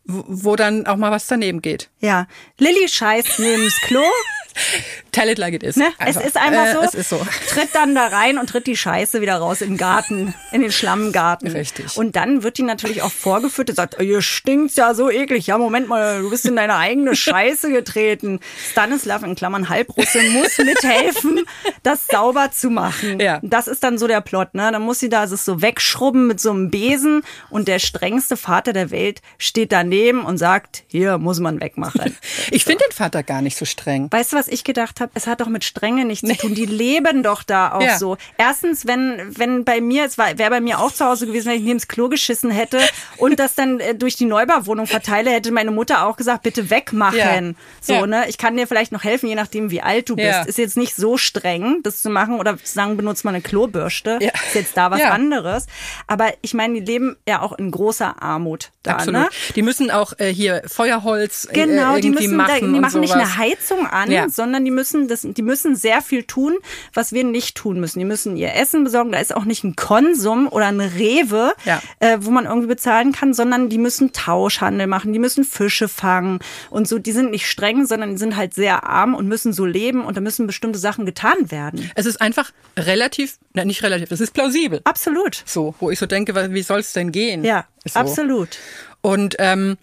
wo, wo dann auch mal was daneben geht. ja. Lilly scheißt neben's Klo. Tell it like it is. Ne? Es ist einfach äh, so. Es ist so. Tritt dann da rein und tritt die Scheiße wieder raus in den Garten, in den Schlammgarten. Richtig. Und dann wird die natürlich auch vorgeführt. Die sagt, ihr stinkt ja so eklig. Ja, Moment mal, du bist in deine eigene Scheiße getreten. Stanislav in Klammern Halbrusse muss mithelfen, das sauber zu machen. Ja. Das ist dann so der Plot, ne? Dann muss sie da es so wegschrubben mit so einem Besen und der strengste Vater der Welt steht daneben und sagt, hier muss man wegmachen. Ich finde den Vater gar nicht so streng. Weißt du, was ich gedacht habe? Es hat doch mit Strenge nichts zu tun. Die leben doch da auch Ja. so. Erstens, wenn, wenn bei mir, es wäre bei mir auch zu Hause gewesen, wenn ich neben das Klo geschissen hätte und das dann äh, durch die Neubauwohnung verteile, hätte meine Mutter auch gesagt, bitte wegmachen. Ja. So, Ja. ne? Ich kann dir vielleicht noch helfen, je nachdem, wie alt du bist. Ist jetzt nicht so streng, das zu machen oder zu sagen, benutzt mal eine Klobürste. Ist jetzt da was anderes. Aber ich meine, die leben ja auch in großer Armut da, Absolut. ne? Die müssen auch äh, hier Feuerholz äh, Genau, irgendwie die müssen, machen da, die machen nicht eine Heizung an, sondern die müssen das, die müssen sehr viel tun, was wir nicht tun müssen. Die müssen ihr Essen besorgen. Da ist auch nicht ein Konsum oder ein Rewe, Ja. äh, wo man irgendwie bezahlen kann, sondern die müssen Tauschhandel machen, die müssen Fische fangen und so. Die sind nicht streng, sondern die sind halt sehr arm und müssen so leben und da müssen bestimmte Sachen getan werden. Es ist einfach relativ, na, nicht relativ, es ist plausibel. Absolut. So, wo ich so denke, wie soll es denn gehen? Ja, so. absolut. Und ähm,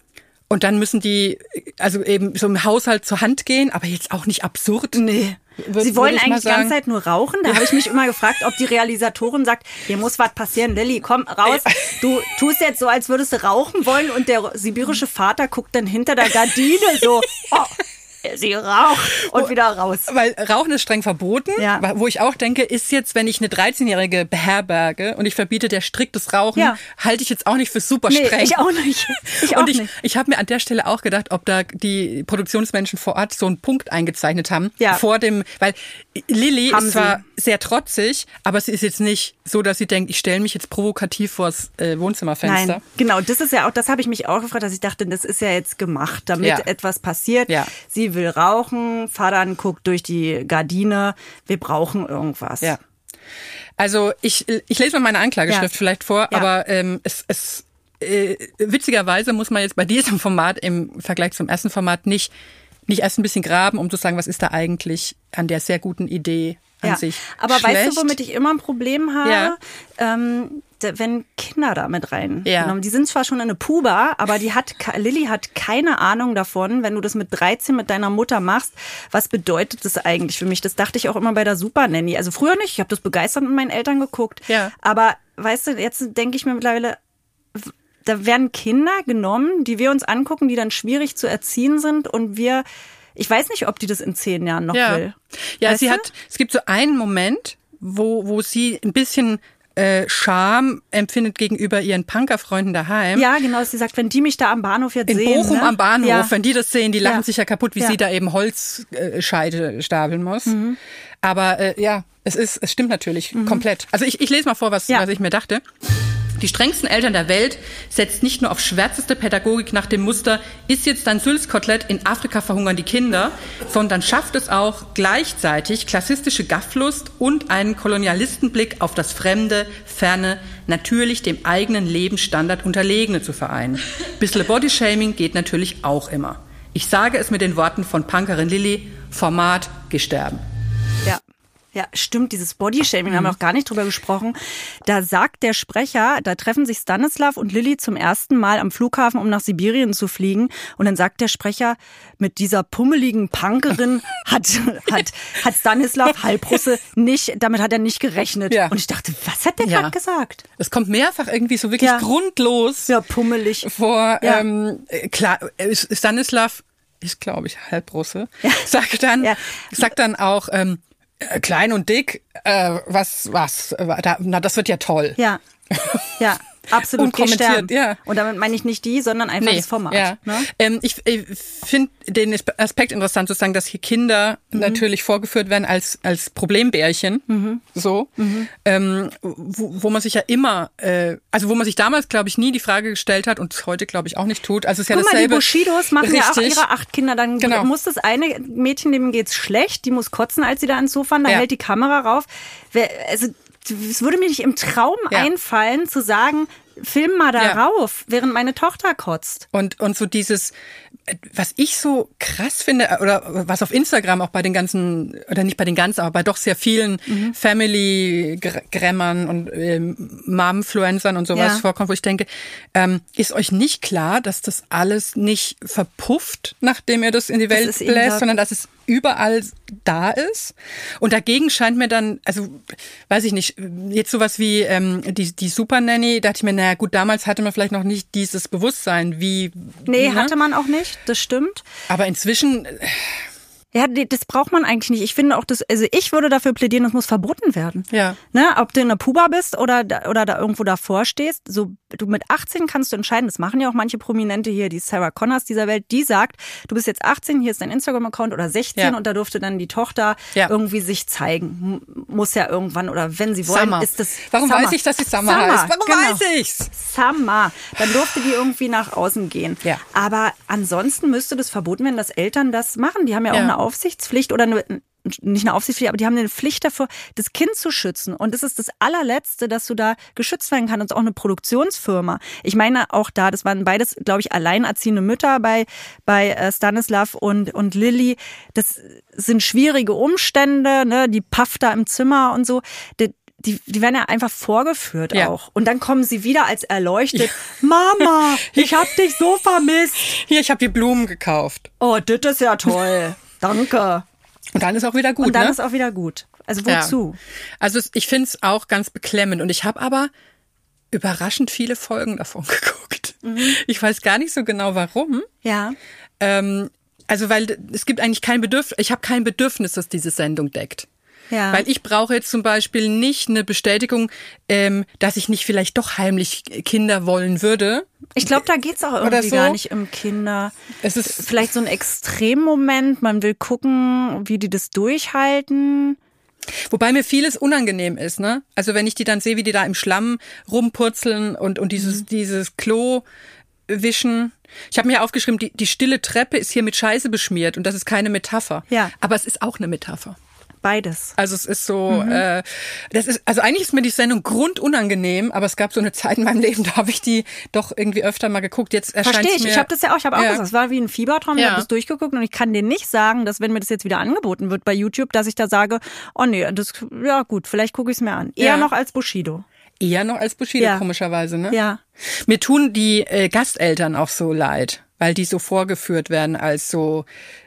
und dann müssen die also eben so im Haushalt zur Hand gehen, aber jetzt auch nicht absurd. Nee. Würd- Sie wollen eigentlich die ganze. Zeit nur rauchen. Da habe ich mich immer gefragt, ob die Realisatorin sagt, hier muss was passieren. Lilly, komm raus. Du tust jetzt so, als würdest du rauchen wollen und der sibirische Vater guckt dann hinter der Gardine so, oh, sie raucht und wieder raus. Weil Rauchen ist streng verboten, Ja. wo ich auch denke, ist jetzt, wenn ich eine 13-Jährige beherberge und ich verbiete der striktes Rauchen, Ja. halte ich jetzt auch nicht für super Nee, streng. ich auch nicht. Ich auch und ich, nicht. ich habe mir an der Stelle auch gedacht, ob da die Produktionsmenschen vor Ort so einen Punkt eingezeichnet haben. Ja. Vor dem, weil Lilly ist zwar sehr trotzig, aber sie ist jetzt nicht so, dass sie denkt, ich stelle mich jetzt provokativ vors äh, Wohnzimmerfenster. Nein, genau, das ist ja auch, das habe ich mich auch gefragt, dass ich dachte, das ist ja jetzt gemacht, damit Ja. etwas passiert. Ja. Sie will rauchen, Vater guckt durch die Gardine, wir brauchen irgendwas. Ja. Also ich, ich lese mal meine Anklageschrift Ja. vielleicht vor, aber ähm, es, es äh, witzigerweise muss man jetzt bei diesem Format im Vergleich zum ersten Format nicht nicht erst ein bisschen graben, um zu sagen, was ist da eigentlich an der sehr guten Idee an Ja. sich. Aber schlecht. weißt du, womit ich immer ein Problem habe? Ja. Ähm, wenn Kinder da mit rein. Ja. Die sind zwar schon eine Puba, aber die hat Lilly hat keine Ahnung davon, wenn du das mit 13 mit deiner Mutter machst, was bedeutet das eigentlich für mich? Das dachte ich auch immer bei der Super Nanny. Also früher nicht, ich habe das begeistert mit meinen Eltern geguckt. Ja. Aber weißt du, jetzt denke ich mir mittlerweile, da werden Kinder genommen, die wir uns angucken, die dann schwierig zu erziehen sind und wir, ich weiß nicht, ob die das in zehn Jahren noch ja. will. Ja, Weißt sie du? hat, es gibt so einen Moment, wo, wo sie ein bisschen äh, Scham empfindet gegenüber ihren Punkerfreunden daheim. Ja, genau. Sie sagt, wenn die mich da am Bahnhof jetzt In sehen. Bochum ne? am Bahnhof, Ja. wenn die das sehen, die lachen Ja. sich ja kaputt, wie Ja. Mhm. sie da eben Holzscheide stapeln muss. Aber äh, ja, es ist, es stimmt natürlich komplett. Also ich, ich lese mal vor, was, was ich mir dachte. Die strengsten Eltern der Welt setzt nicht nur auf schwärzeste Pädagogik nach dem Muster, ist jetzt ein Sülzkotelett, in Afrika verhungern die Kinder, sondern schafft es auch gleichzeitig klassistische Gafflust und einen Kolonialistenblick auf das Fremde, Ferne, natürlich dem eigenen Lebensstandard Unterlegene zu vereinen. Bissle Bodyshaming geht natürlich auch immer. Ich sage es mit den Worten von Punkerin Lilly, Format, geh sterben. Ja. Ja, stimmt, dieses Bodyshaming, haben wir Mhm. noch gar nicht drüber gesprochen. Da sagt der Sprecher, da treffen sich Stanislav und Lilly zum ersten Mal am Flughafen, um nach Sibirien zu fliegen. Und dann sagt der Sprecher, mit dieser pummeligen Punkerin hat, hat, hat Stanislav Halbrusse nicht, damit hat er nicht gerechnet. Ja. Und ich dachte, was hat der Ja. gerade gesagt? Es kommt mehrfach irgendwie so wirklich Ja. grundlos Ja, pummelig. vor. Ja. Ähm, äh, klar, äh, Stanislav ist, glaube ich, Halbrusse. Sagt dann, Ja. sagt dann auch ähm, äh, klein und dick. Äh, was, was? Äh, da, na, das wird ja toll. Ja. Ja, absolut. Unkommentiert, ja. Und damit meine ich nicht die, sondern einfach das Format. Ja. Ne? Ähm, ich ich finde den Aspekt interessant, sozusagen, dass hier Kinder Mhm. natürlich vorgeführt werden als, als Problembärchen, so, Mhm. ähm, wo, wo man sich ja immer, äh, also wo man sich damals, glaube ich, nie die Frage gestellt hat und es heute, glaube ich, auch nicht tut. Also es ist ja Guck mal, die dasselbe. Bushidos machen ja auch Richtig. ihre acht Kinder. Dann Genau. muss das eine Mädchen, dem geht's schlecht, die muss kotzen, als sie da ins Sofa da Ja. hält die Kamera rauf. Wer, also, es würde mir nicht im Traum Ja. einfallen, zu sagen, film mal da Ja. während meine Tochter kotzt. Und, und so dieses, was ich so krass finde, äh, oder was auf Instagram auch bei den ganzen, oder nicht bei den ganzen, aber bei doch sehr vielen Mhm. Family-Grämmern und ähm, Momfluencern und sowas Ja. vorkommt, wo ich denke, ähm, ist euch nicht klar, dass das alles nicht verpufft, nachdem ihr das in die Welt bläst, sondern dass es überall da ist? Und dagegen scheint mir dann, also weiß ich nicht, jetzt sowas wie ähm, die, die Super Nanny, dachte ich mir, naja gut, damals hatte man vielleicht noch nicht dieses Bewusstsein, wie Nee, ne? hatte man auch nicht, das stimmt. Aber inzwischen, äh, Ja, das braucht man eigentlich nicht. Ich finde auch, das, also ich würde dafür plädieren, das muss verboten werden. Ja. Ne, ob du in der Puba bist oder, oder da irgendwo davor stehst, so, du mit 18 kannst du entscheiden, das machen ja auch manche Prominente hier, die Sarah Connors dieser Welt, die sagt, du bist jetzt 18, hier ist dein Instagram-Account oder 16 Ja. und da durfte dann die Tochter Ja. irgendwie sich zeigen. Muss ja irgendwann oder wenn sie wollen, Summer. ist das. Warum Summer. weiß ich, dass sie Summer, heißt? Warum genau. weiß ich's? Summer. Dann durfte die irgendwie nach außen gehen. Ja. Aber ansonsten müsste das verboten werden, dass Eltern das machen. Die haben ja auch eine Aufsichtspflicht oder eine, nicht eine Aufsichtspflicht, aber die haben eine Pflicht dafür, das Kind zu schützen. Und das ist das allerletzte, dass du da geschützt werden kannst. Und auch eine Produktionsfirma. Ich meine auch da, das waren beides, glaube ich, alleinerziehende Mütter bei, bei äh, Stanislav und, und Lilly. Das sind schwierige Umstände, ne? die pafft da im Zimmer und so. Die, die, die werden ja einfach vorgeführt Ja. auch. Und dann kommen sie wieder als erleuchtet. Mama, ich hab dich so vermisst. hier, ich habe die Blumen gekauft. Oh, das ist ja toll. Danke. Und dann ist auch wieder gut, Und dann ne? ist auch wieder gut. Also Ja. wozu? Also es- ich finde es auch ganz beklemmend und ich habe aber überraschend viele Folgen davon geguckt. Mhm. Ich weiß gar nicht so genau warum. Ja. Ähm, also weil es gibt eigentlich kein Bedürfnis, ich habe kein Bedürfnis, dass diese Sendung deckt. Ja. Weil ich brauche jetzt zum Beispiel nicht eine Bestätigung, ähm, dass ich nicht vielleicht doch heimlich Kinder wollen würde. Ich glaube, da geht's auch irgendwie so. gar nicht um Kinder. Es ist Vielleicht so ein Extremmoment. Man will gucken, wie die das durchhalten. Wobei mir vieles unangenehm ist, ne? Also wenn ich die dann sehe, wie die da im Schlamm rumpurzeln und, und dieses, Mhm. dieses Klo wischen. Ich habe mir aufgeschrieben, die, die stille Treppe ist hier mit Scheiße beschmiert und das ist keine Metapher. Ja. Aber es ist auch eine Metapher. Beides. Also es ist so, Mhm. äh, das ist, also eigentlich ist mir die Sendung grundunangenehm, aber es gab so eine Zeit in meinem Leben, da habe ich die doch irgendwie öfter mal geguckt. Jetzt erscheint Verstehe ich. mir, Ich habe das ja auch, ich habe auch Ja. gesagt, es war wie ein Fiebertraum, ich Ja. habe das durchgeguckt und ich kann dir nicht sagen, dass wenn mir das jetzt wieder angeboten wird bei YouTube, dass ich da sage, oh nee, das ja gut, vielleicht gucke ich es mir an. Eher Ja. noch als Bushido. Eher noch als Bushido, Ja. komischerweise, ne? Ja. Mir tun die äh, Gasteltern auch so leid, weil die so vorgeführt werden als so,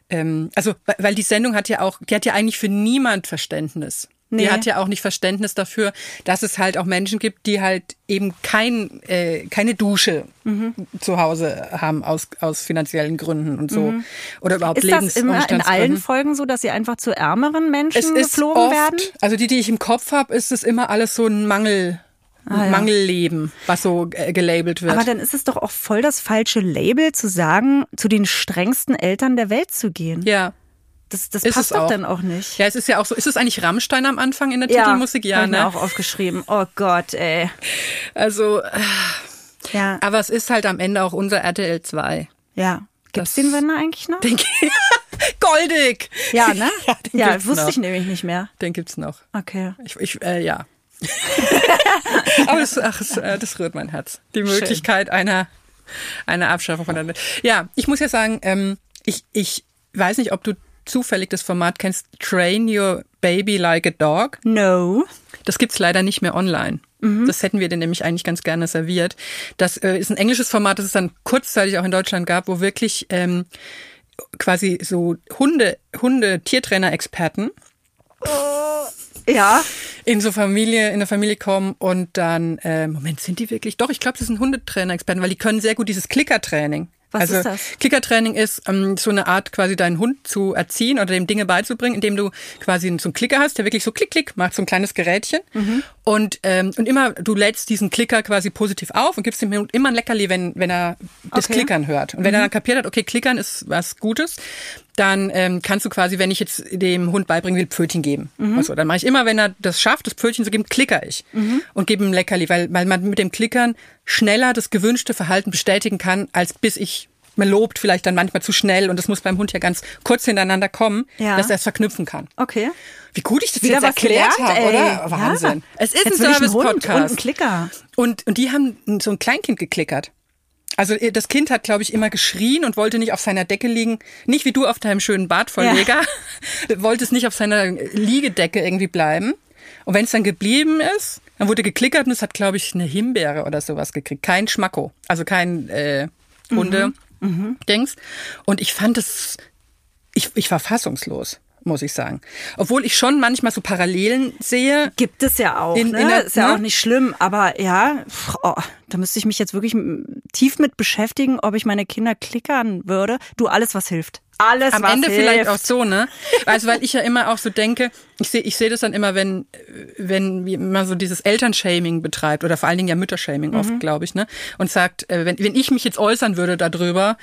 ähm, also weil- die Sendung hat ja auch, die hat ja eigentlich für niemand Verständnis. Nee. Die hat ja auch nicht Verständnis dafür, dass es halt auch Menschen gibt, die halt eben kein, äh, keine Dusche Mhm. zu Hause haben aus, aus finanziellen Gründen und so. Oder überhaupt Ist das immer in allen. Folgen so, dass sie einfach zu ärmeren Menschen Es ist geflogen oft, werden? also die, die ich im Kopf habe, ist es immer alles so ein Mangel, Ah, ja. Mangelleben, was so äh, gelabelt wird. Aber dann ist es doch auch voll das falsche Label zu sagen, zu den strengsten Eltern der Welt zu gehen. ja. Das, das Ist passt es doch auch. dann auch nicht. Ja, es ist ja auch so. Ist es eigentlich Rammstein am Anfang in der Titelmusik? Ja, ich mir ne? auch aufgeschrieben. Oh Gott, ey. Also, äh, Ja, aber es ist halt am Ende auch unser RTL 2. ja. Gibt's Das- den Sender eigentlich noch? Den Goldig! Ja, ne? Ja, Ja, wusste noch. ich nämlich nicht mehr. Den gibt's noch. Okay. Ich, ich äh, ja. Aber das, ach, es, äh, das rührt mein Herz. Die Möglichkeit einer, einer Abschaffung von der. Ja, ich muss ja sagen, ähm, ich, ich weiß nicht, ob du zufällig das Format kennst, Train Your Baby Like a Dog. No. Das gibt's leider nicht mehr online. Das hätten wir dir nämlich eigentlich ganz gerne serviert. Das äh, ist ein englisches Format, das es dann kurzzeitig auch in Deutschland gab, wo wirklich ähm, quasi so Hunde, Hunde, Tiertrainer-Experten Ja. in so Familie, in eine Familie kommen und dann, äh, Moment, sind die wirklich? Doch, ich glaube, das sind Hundetrainer-Experten, weil die können sehr gut dieses Klicker-Training. Was also ist das? Klickertraining ist ähm, so eine Art, quasi deinen Hund zu erziehen oder dem Dinge beizubringen, indem du quasi so einen Klicker hast, der wirklich so klick, klick macht, so ein kleines Gerätchen. Mhm. Und, ähm, und immer, du lädst diesen Klicker quasi positiv auf und gibst ihm immer ein Leckerli, wenn, wenn er das Okay. Mhm. Klickern hört. Und wenn er dann kapiert hat, okay, Klickern ist was Gutes, dann ähm, kannst du quasi, wenn ich jetzt dem Hund beibringen will, Pfötchen geben. Mhm. Also, dann mache ich immer, wenn er das schafft, das Pfötchen zu geben, klicker ich und gebe ihm ein Leckerli, weil, weil man mit dem Klickern schneller das gewünschte Verhalten bestätigen kann, als bis ich man lobt vielleicht dann manchmal zu schnell und das muss beim Hund ja ganz kurz hintereinander kommen, Ja. dass er es verknüpfen kann. Okay. Wie gut ich das Wieder jetzt erklärt habe, oder? Ja. Wahnsinn. Es ist Jetzt ein Service-Podcast. und Klicker. Und, und die haben so ein Kleinkind geklickert. Also äh, das Kind hat, glaube ich, immer geschrien und wollte nicht auf seiner Decke liegen. Nicht wie du auf deinem schönen Badvollleger. wollte es nicht auf seiner Liegedecke irgendwie bleiben. Und wenn es dann geblieben ist, dann wurde geklickert und es hat, glaube ich, eine Himbeere oder sowas gekriegt. Kein Schmacko. Also kein äh, Hunde. Dings. Und ich fand es, ich, ich war fassungslos, muss ich sagen. Obwohl ich schon manchmal so Parallelen sehe. Gibt es ja auch, In- ne? in der- ist ja ne? auch nicht schlimm, aber ja, oh, da müsste ich mich jetzt wirklich tief mit beschäftigen, ob ich meine Kinder klickern würde. Du, alles, was hilft. Alles, Am was Ende hilft. vielleicht auch so, ne? Also weil ich ja immer auch so denke, ich sehe ich sehe das dann immer, wenn wenn man so dieses Elternshaming betreibt oder vor allen Dingen ja Müttershaming oft, glaube ich, ne? Und sagt, äh, wenn wenn ich mich jetzt äußern würde darüber,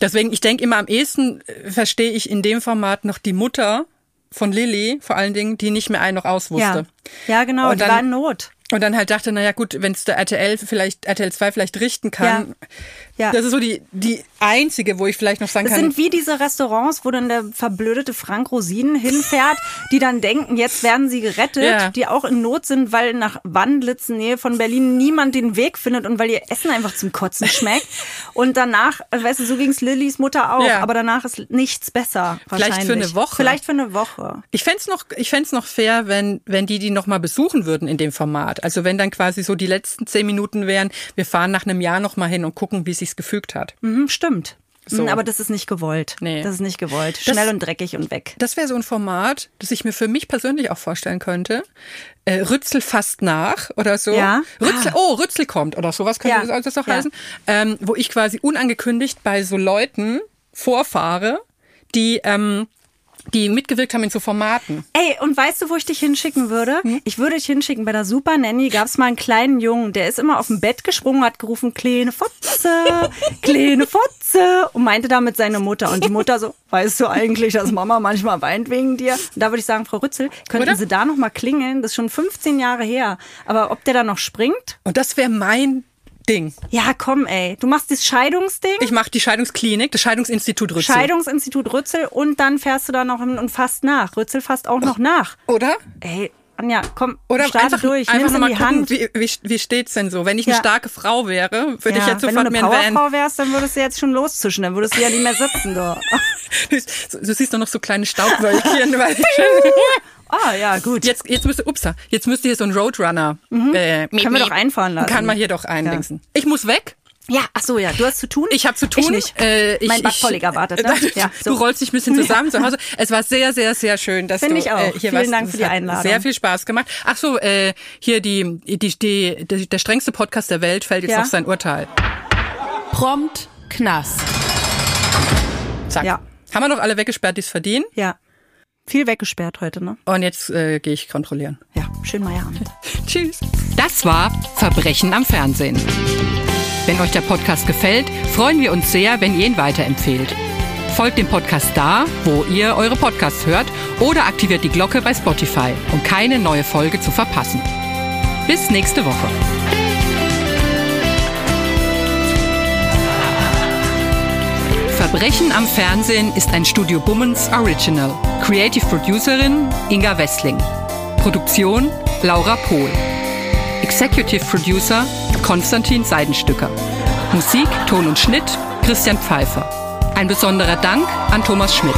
deswegen ich denke immer am ehesten äh, verstehe ich in dem Format noch die Mutter von Lilly, vor allen Dingen, die nicht mehr ein noch aus wusste. Ja, ja genau, Und die dann- war in Not. Und dann halt dachte, naja gut, wenn es der RTL vielleicht, RTL 2 vielleicht richten kann. Ja. Das ist so die, die einzige, wo ich vielleicht noch sagen Das kann. sind wie diese Restaurants, wo dann der verblödete Frank Rosinen hinfährt, die dann denken, jetzt werden sie gerettet, Ja. die auch in Not sind, weil nach Wandlitz, Nähe von Berlin, niemand den Weg findet und weil ihr Essen einfach zum Kotzen schmeckt. Und danach, weißt du, so ging's Lillys Mutter auch, Ja. aber danach ist nichts besser. Vielleicht Wahrscheinlich. für eine Woche. Vielleicht für eine Woche. Ich fänd's noch, ich fänd's noch fair, wenn, wenn die die noch mal besuchen würden in dem Format. Also wenn dann quasi so die letzten zehn Minuten wären, wir fahren nach einem Jahr noch mal hin und gucken, wie sich's gefügt hat. Mhm, stimmt. So. Mhm, Aber das ist nicht gewollt. Nee. Das ist nicht gewollt. Das- Schnell und dreckig und weg. Das wäre so ein Format, das ich mir für mich persönlich auch vorstellen könnte. Äh, Rützel fasst nach oder so. Ja. Rützel, oh, Rützel kommt oder sowas könnte Ja. das, das auch Ja. heißen. Ähm, wo ich quasi unangekündigt bei so Leuten vorfahre, die, ähm, die mitgewirkt haben in so Formaten. Ey, und weißt du, wo ich dich hinschicken würde? Hm? Ich würde dich hinschicken. Bei der Super Nanny gab es mal einen kleinen Jungen, der ist immer auf dem Bett gesprungen, hat gerufen, kleine Fotze, kleine Fotze und meinte damit seine Mutter. Und die Mutter so, weißt du eigentlich, dass Mama manchmal weint wegen dir? Und da würde ich sagen, Frau Rützel, könnten Oder? Sie da noch mal klingeln? Das ist schon 15 Jahre her. Aber ob der da noch springt? Und das wäre mein Ding. Ja, komm, ey. Du machst das Scheidungsding. Ich mache die Scheidungsklinik, das Scheidungsinstitut Rützel. Scheidungsinstitut Rützel und dann fährst du da noch hin und fasst nach. Rützel fasst auch noch nach. Oder? Ey, Anja, komm, Oder starte einfach, durch, einfach nimm's in die gucken, Hand. wie, wie, wie steht's denn so? Wenn ich eine Ja. starke Frau wäre, würde ich Ja, jetzt wenn du sofort eine mir einen Van. Powerfrau wärst, dann würdest du jetzt schon loszischen, dann würdest du ja nicht mehr sitzen. Du. Du, du siehst doch noch so kleine Staubwölkchen. weil Ah, ja, gut. jetzt, jetzt müsste, upsa, jetzt müsste hier so ein Roadrunner. Äh, Mhm. Können wir doch einfahren lassen. Kann man hier doch eindingsen. Ich muss weg. Ja, ach so, ja, du hast zu tun. Ich habe zu tun. Ich nicht. Äh, ich, mein ich- Badkollega wartet, ne? Ja, Du so. rollst dich ein bisschen zusammen zu Hause. Es war sehr, sehr, sehr schön, dass Finde du ich auch. Äh, hier Vielen warst. Dank für die Einladung. Sehr viel Spaß gemacht. Ach so, äh, hier die, die, die, die, der strengste Podcast der Welt fällt jetzt Ja. noch sein Urteil. Prompt Knast. Zack. Ja. Haben wir noch alle weggesperrt, die es verdienen. Ja. Viel weggesperrt heute, ne? Und jetzt äh, gehe ich kontrollieren. Ja. Schönen Meierabend. Tschüss. Das war Verbrechen am Fernsehen. Wenn euch der Podcast gefällt, freuen wir uns sehr, wenn ihr ihn weiterempfehlt. Folgt dem Podcast da, wo ihr eure Podcasts hört oder aktiviert die Glocke bei Spotify, um keine neue Folge zu verpassen. Bis nächste Woche. Verbrechen am Fernsehen ist ein Studio Bummens Original. Creative Producerin Inga Wessling. Produktion Laura Pohl. Executive Producer Konstantin Seidenstücker. Musik, Ton und Schnitt Christian Pfeiffer. Ein besonderer Dank an Thomas Schmidt.